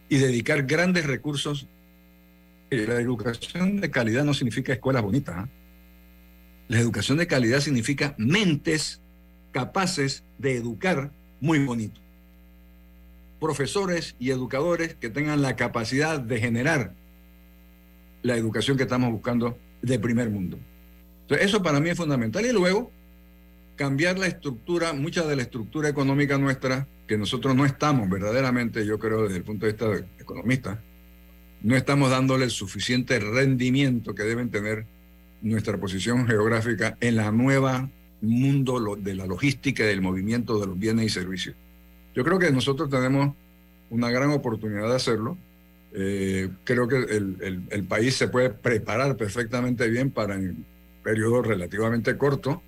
Y dedicar grandes recursos. La educación de calidad no significa escuelas bonitas. ¿eh? La educación de calidad significa mentes capaces de educar muy bonito profesores y educadores que tengan la capacidad de generar la educación que estamos buscando de primer mundo. Entonces, eso para mí es fundamental. Y luego, cambiar la estructura, mucha de la estructura económica nuestra, que nosotros no estamos verdaderamente, yo creo desde el punto de vista de economista, no estamos dándole el suficiente rendimiento que deben tener nuestra posición geográfica en la nueva mundo de la logística y del movimiento de los bienes y servicios. Yo creo que nosotros tenemos una gran oportunidad de hacerlo. Eh, creo que el, el, país se puede preparar perfectamente bien para periodo relativamente corto,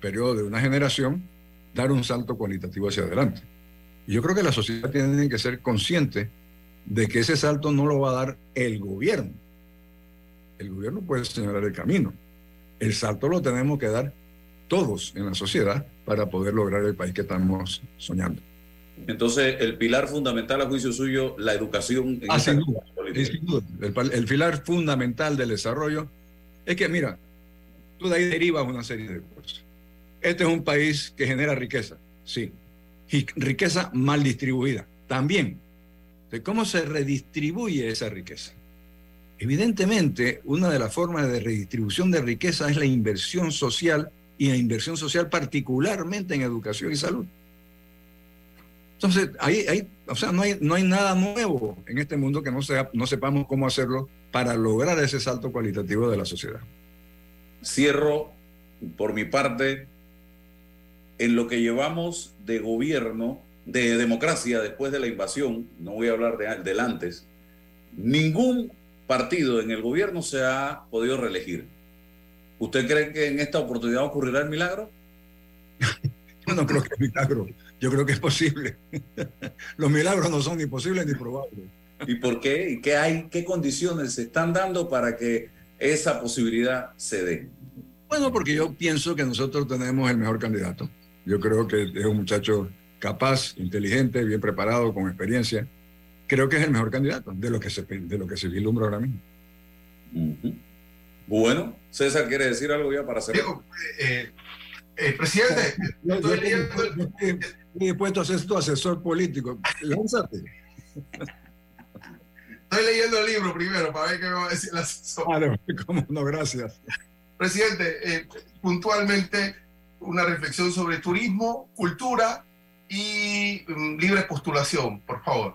periodo de una generación, dar un salto cualitativo hacia adelante. Y yo creo que la sociedad tiene que ser consciente de que ese salto no lo va a dar el gobierno. El gobierno puede señalar el camino. El salto lo tenemos que dar todos en la sociedad para poder lograr el país que estamos soñando. Entonces, el pilar fundamental a juicio suyo, la educación. En ah, sin duda, sin duda. El, el, pilar fundamental del desarrollo es que, mira, tú de ahí derivas una serie de cosas. Este es un país que genera riqueza. sí. Y riqueza mal distribuida, también. De cómo se redistribuye esa riqueza. Evidentemente, una de las formas de redistribución de riqueza es la inversión social y la inversión social particularmente en educación y salud. Entonces, ahí, ahí o sea, no hay, no hay nada nuevo en este mundo que no, sea, no sepamos cómo hacerlo para lograr ese salto cualitativo de la sociedad. Cierro por mi parte en lo que llevamos de gobierno, de democracia después de la invasión, no voy a hablar de, del antes, ningún partido en el gobierno se ha podido reelegir. ¿Usted cree que en esta oportunidad ocurrirá el milagro? [LAUGHS] Yo no creo que es milagro. Yo creo que es posible. [LAUGHS] Los milagros no son ni posibles ni probables. ¿Y por qué? ¿Y qué hay? ¿Qué condiciones se están dando para que esa posibilidad se dé? Bueno, porque yo pienso que nosotros tenemos el mejor candidato. Yo creo que es un muchacho capaz, inteligente, bien preparado, con experiencia. Creo que es el mejor candidato de lo que se, de lo que se vislumbra ahora mismo. Bueno, César quiere decir algo ya para cerrar. Eh, eh, presidente, [LAUGHS] yo, estoy, leyendo... estoy, dispuesto a ser tu asesor político. Lánzate. [LAUGHS] Estoy leyendo el libro primero para ver qué me va a decir el asesor. Claro, [LAUGHS] cómo no, gracias. Presidente, eh, puntualmente una reflexión sobre turismo, cultura y um, libre postulación, por favor.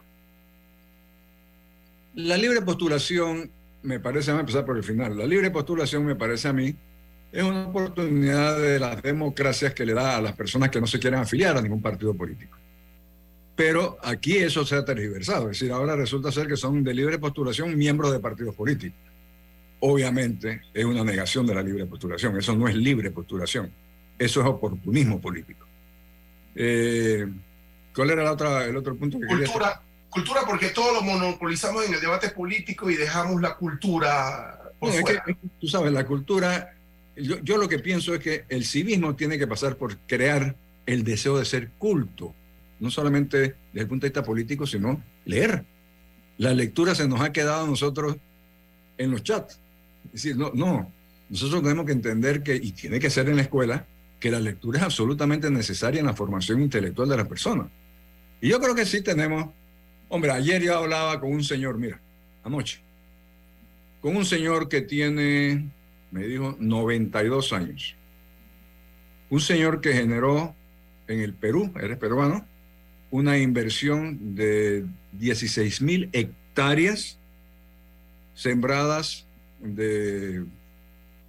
La libre postulación, me parece, vamos a empezar por el final, la libre postulación me parece a mí es una oportunidad de las democracias que le da a las personas que no se quieren afiliar a ningún partido político. Pero aquí eso se ha tergiversado, es decir, ahora resulta ser que son de libre postulación miembros de partidos políticos. Obviamente es una negación de la libre postulación, eso no es libre postulación, eso es oportunismo político. Eh, ¿Cuál era la otra, el otro punto que cultura, Cultura porque todo lo monopolizamos en el debate político y dejamos la cultura por fuera. tú sabes, la cultura yo, lo que pienso es que el civismo tiene que pasar por crear el deseo de ser culto, no solamente desde el punto de vista político, sino leer. La lectura se nos ha quedado a nosotros en los chats. Es decir, no, no, nosotros tenemos que entender que, y tiene que ser en la escuela, que la lectura es absolutamente necesaria en la formación intelectual de la persona. Y yo creo que sí tenemos, hombre, ayer yo hablaba con un señor, mira, anoche, con un señor que tiene me dijo 92 años. Un señor que generó en el Perú, eres peruano, una inversión de 16 mil hectáreas sembradas de,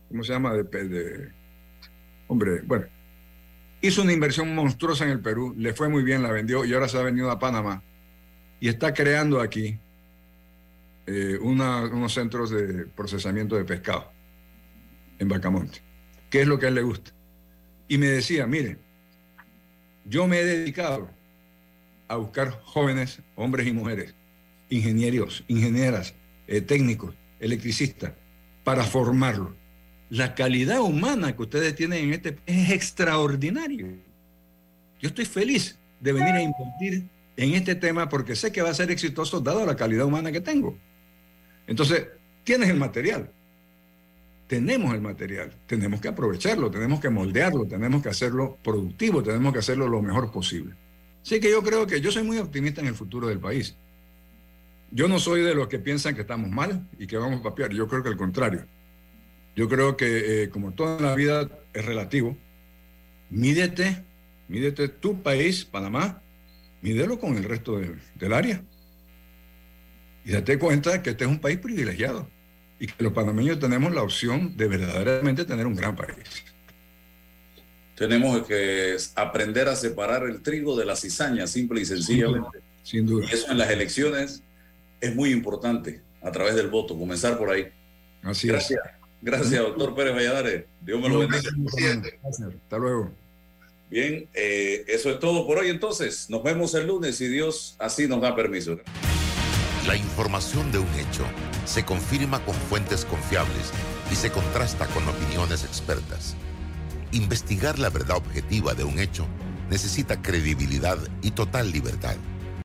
¿cómo se llama? De, hombre, bueno, hizo una inversión monstruosa en el Perú, le fue muy bien, la vendió y ahora se ha venido a Panamá y está creando aquí eh, unos centros de procesamiento de pescado en Bacamonte, ¿Qué es lo que a él le gusta. Y me decía, mire, yo me he dedicado a buscar jóvenes, hombres y mujeres, ingenieros, ingenieras, eh, técnicos, electricistas, para formarlos. La calidad humana que ustedes tienen en este es extraordinario. Yo estoy feliz de venir a invertir en este tema porque sé que va a ser exitoso dado la calidad humana que tengo. Entonces, tienes el material tenemos el material, tenemos que aprovecharlo, tenemos que moldearlo, tenemos que hacerlo productivo, tenemos que hacerlo lo mejor posible. Así que yo creo que yo soy muy optimista en el futuro del país. Yo no soy de los que piensan que estamos mal y que vamos a papear, yo creo que al contrario. Yo creo que eh, como toda la vida es relativo, mídete, mídete tu país, Panamá, mídelo con el resto del área. Y date cuenta que este es un país privilegiado y que los panameños tenemos la opción de verdaderamente tener un gran país. Tenemos que aprender a separar el trigo de la cizaña, simple y sencillamente. Sin duda. Y eso en las elecciones es muy importante, a través del voto, comenzar por ahí. Así Gracias. es. Gracias, doctor Pérez Valladares. Dios me lo bendiga. Hasta luego. Bien, eh, eso es todo por hoy entonces. Nos vemos el lunes si Dios así nos da permiso. La información de un hecho se confirma con fuentes confiables y se contrasta con opiniones expertas. Investigar la verdad objetiva de un hecho necesita credibilidad y total libertad.